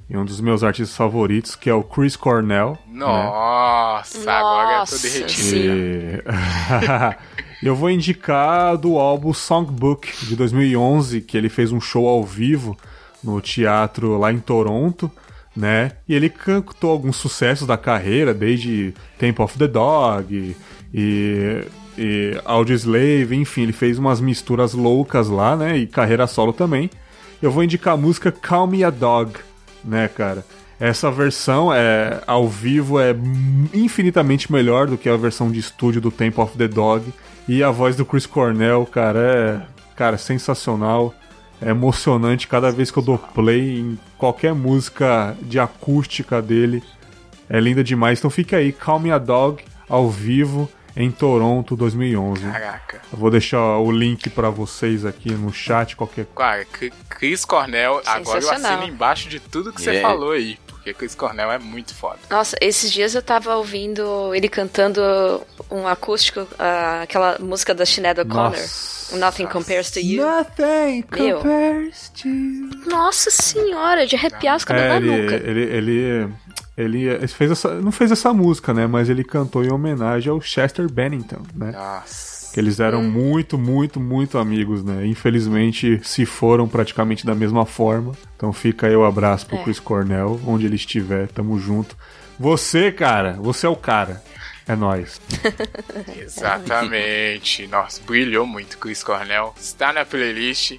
E um dos meus artistas favoritos, que é o Chris Cornell. né? Nossa, agora eu tô Nossa, derretido. E eu vou indicar do álbum Songbook de 2011, que ele fez um show ao vivo no teatro lá em Toronto, né? E ele cantou alguns sucessos da carreira, desde Temple of the Dog e, e Audioslave, enfim, ele fez umas misturas loucas lá, né? E carreira solo também. Eu vou indicar a música Call Me a Dog, né, cara? Essa versão é ao vivo é infinitamente melhor do que a versão de estúdio do Temple of the Dog. E a voz do Chris Cornell, cara, é cara, sensacional. É emocionante cada vez que eu dou play em qualquer música de acústica dele. É linda demais. Então fica aí, Call Me a Dog ao vivo em Toronto 2011. Caraca. Eu vou deixar o link pra vocês aqui no chat, qualquer Cara, C- Chris Cornell, agora eu Sensacional. assino embaixo de tudo que você É. falou aí. Porque Chris Cornell é muito foda. Nossa, esses dias eu tava ouvindo ele cantando um acústico, ah, aquela música da Sinead O'Connor. Nossa. Nothing Compares to You. Nothing Meu. compares to you. Nossa senhora, de arrepiar os cabelos É, da ele, nuca. ele, ele, ele fez essa, não fez essa música, né? Mas ele cantou em homenagem ao Chester Bennington, né? Nossa. Que eles eram muito, muito, muito amigos, né? Infelizmente se foram praticamente da mesma forma. Então fica aí o abraço pro É. Chris Cornell, onde ele estiver, tamo junto. Você, cara, você é o cara. É nóis. Exatamente. Nossa, brilhou muito Chris Cornell. Está na playlist.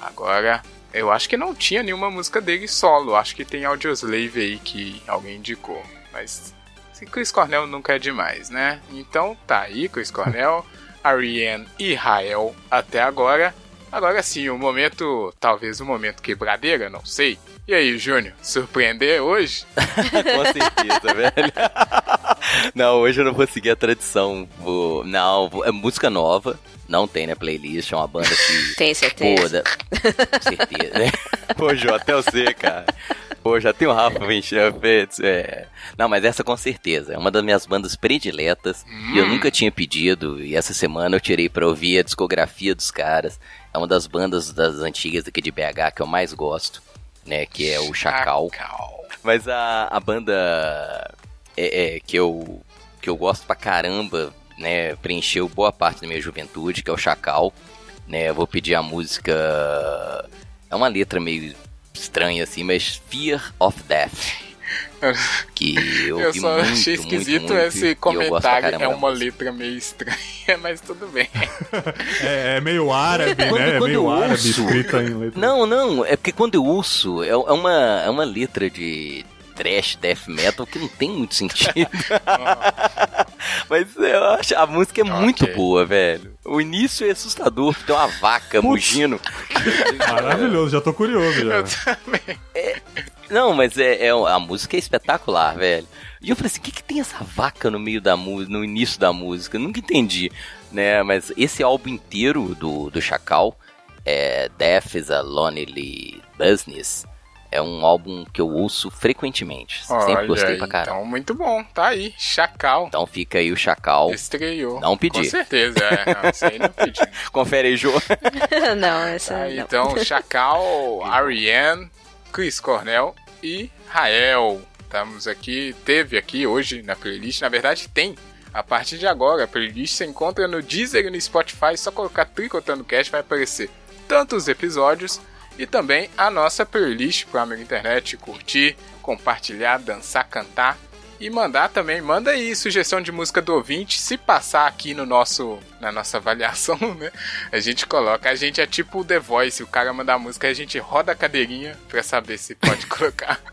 Agora, eu acho que não tinha nenhuma música dele solo. Acho que tem Audioslave aí que alguém indicou. Mas se Chris Cornell nunca é demais, né? Então tá aí, Chris Cornell, Ariane e Rael até agora. Agora sim, o momento, talvez o momento quebradeira, não sei. E aí, Júnior, surpreender hoje? Com certeza, velho. Não, hoje eu não vou seguir a tradição. Vou... Não, vou... é música nova. Não tem na playlist, é uma banda que. Tem certeza. Pô, da... Com certeza, né? Pô, Jô, até eu sei, cara. Pô, já tem o Rafa Benchampets, é. Não, mas essa com certeza. É uma das minhas bandas prediletas. E eu nunca tinha pedido. E essa semana eu tirei pra ouvir a discografia dos caras. É uma das bandas das antigas aqui de BH que eu mais gosto, né? Que é o Chacal. Chacal. Mas a, a banda é, é, que, eu, que eu gosto pra caramba, né, preencheu boa parte da minha juventude, que é o Chacal. Né, eu vou pedir a música. É uma letra meio estranha assim, mas Fear of Death. Que eu, Eu só muito, achei muito, esquisito muito, e esse comentário. É uma letra meio estranha, mas tudo bem. É, é meio árabe, Quando- né? É quando meio eu árabe, ouço- escrita em letra. Não, não, é porque quando eu ouço, é, é uma, é uma letra de trash, death metal que não tem muito sentido. Mas eu acho a música é muito Ok. boa, velho. O início é assustador, tem uma vaca mugindo. Maravilhoso, já tô curioso já. Eu também. Não, mas é, é- a música é espetacular, velho. E eu falei assim, o que, que tem essa vaca no meio da música, no início da música? Eu nunca entendi, né? Mas esse álbum inteiro do, do Chacal, é Death is a Lonely Business, é um álbum que eu ouço frequentemente. Sempre Olha gostei aí, pra caramba. Então, muito bom. Tá aí. Chacal. Então fica aí o Chacal. Estreou. Não pedi. Com certeza, é. Não, aí não pedi. Confere aí, Jô. não, essa Tá aí, não. então, Chacal, Ariane, Chris Cornell e Rael. Estamos aqui, teve aqui hoje na playlist. Na verdade, tem. A partir de agora, a playlist se encontra no Deezer e no Spotify. Só colocar Tricotando Cast vai aparecer tanto os episódios e também a nossa playlist para a amigo internet curtir, compartilhar, dançar, cantar e mandar também. Manda aí sugestão de música do ouvinte. Se passar aqui no nosso na nossa avaliação, né? A gente coloca. A gente é tipo o The Voice. O cara manda a música a gente roda a cadeirinha pra saber se pode colocar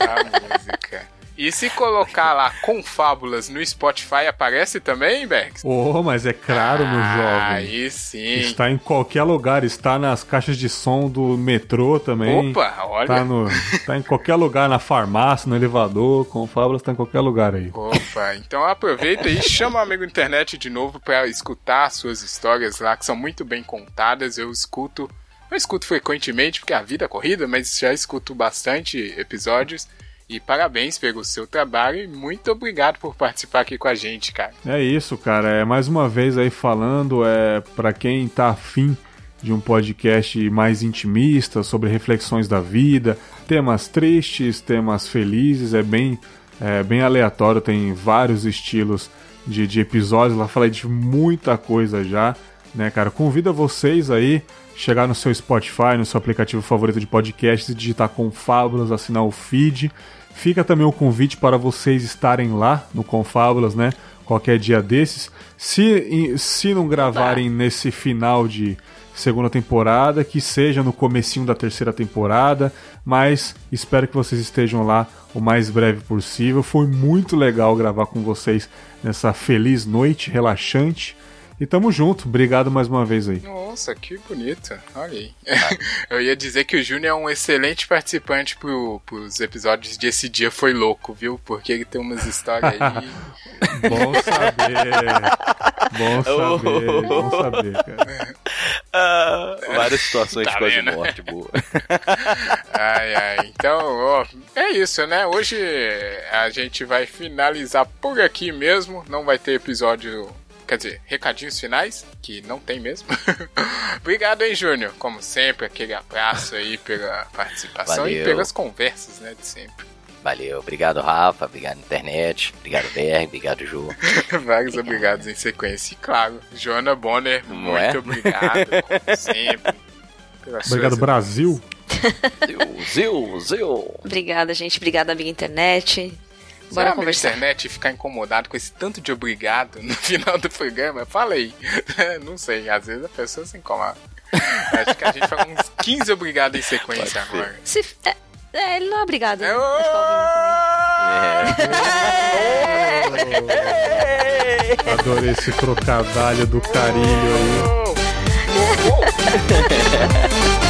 a música. E se colocar lá com fábulas no Spotify, aparece também, Bergs? Oh, mas é claro, meu jovem. Aí sim. Está em qualquer lugar, está nas caixas de som do metrô também. Opa, olha. Tá, no, tá em qualquer lugar, na farmácia, no elevador, com fábulas, tá em qualquer lugar aí. Opa, então aproveita e chama o amigo internet de novo para escutar suas histórias lá, que são muito bem contadas. Eu escuto, não escuto frequentemente porque a vida é corrida, mas já escuto bastante episódios. E parabéns pelo seu trabalho e muito obrigado por participar aqui com a gente, cara. É isso, cara. É mais uma vez aí falando, é para quem tá afim de um podcast mais intimista, sobre reflexões da vida, temas tristes, temas felizes, é bem, é, bem aleatório, tem vários estilos de, de episódios, lá falei de muita coisa já, né, cara? Convido vocês aí chegar no seu Spotify, no seu aplicativo favorito de podcasts e digitar Confábulas, assinar o feed. Fica também o convite para vocês estarem lá no Confábulas, né? Qualquer dia desses. Se, se não gravarem nesse final de segunda temporada, que seja no comecinho da terceira temporada, mas espero que vocês estejam lá o mais breve possível. Foi muito legal gravar com vocês nessa feliz noite relaxante. E tamo junto. Obrigado mais uma vez aí. Nossa, que bonito. Olha aí. Eu ia dizer que o Júnior é um excelente participante pro, pros episódios de Esse Dia Foi Louco, viu? Porque ele tem umas histórias aí. bom saber. Bom saber. Bom saber, cara. Ah, várias situações Tá de quase vendo? morte, boa. Ai, ai. Então, ó, é isso, né? Hoje a gente vai finalizar por aqui mesmo. Não vai ter episódio. Quer dizer, recadinhos finais, que não tem mesmo. Obrigado, hein, Júnior? Como sempre, aquele abraço aí pela participação e Valeu. pelas conversas, né, de sempre. Valeu, obrigado Rafa, obrigado internet, obrigado BR, obrigado Ju. Vários obrigados em sequência. E claro, Joana Bonner, Não muito é? obrigado, como sempre. Obrigado, Brasil. Zil, zil, zil. Obrigada, gente. Obrigada, amiga internet. Bora conversar. internet e ficar incomodado com esse tanto de obrigado no final do programa? Fala aí. Não sei, às vezes a pessoa se incomoda. Acho que a gente fala uns 15 obrigado em sequência agora. Se, é, é, ele não é obrigado. É, né? Ouvindo também. É. Adorei esse trocadalho do carilho aí. Oh!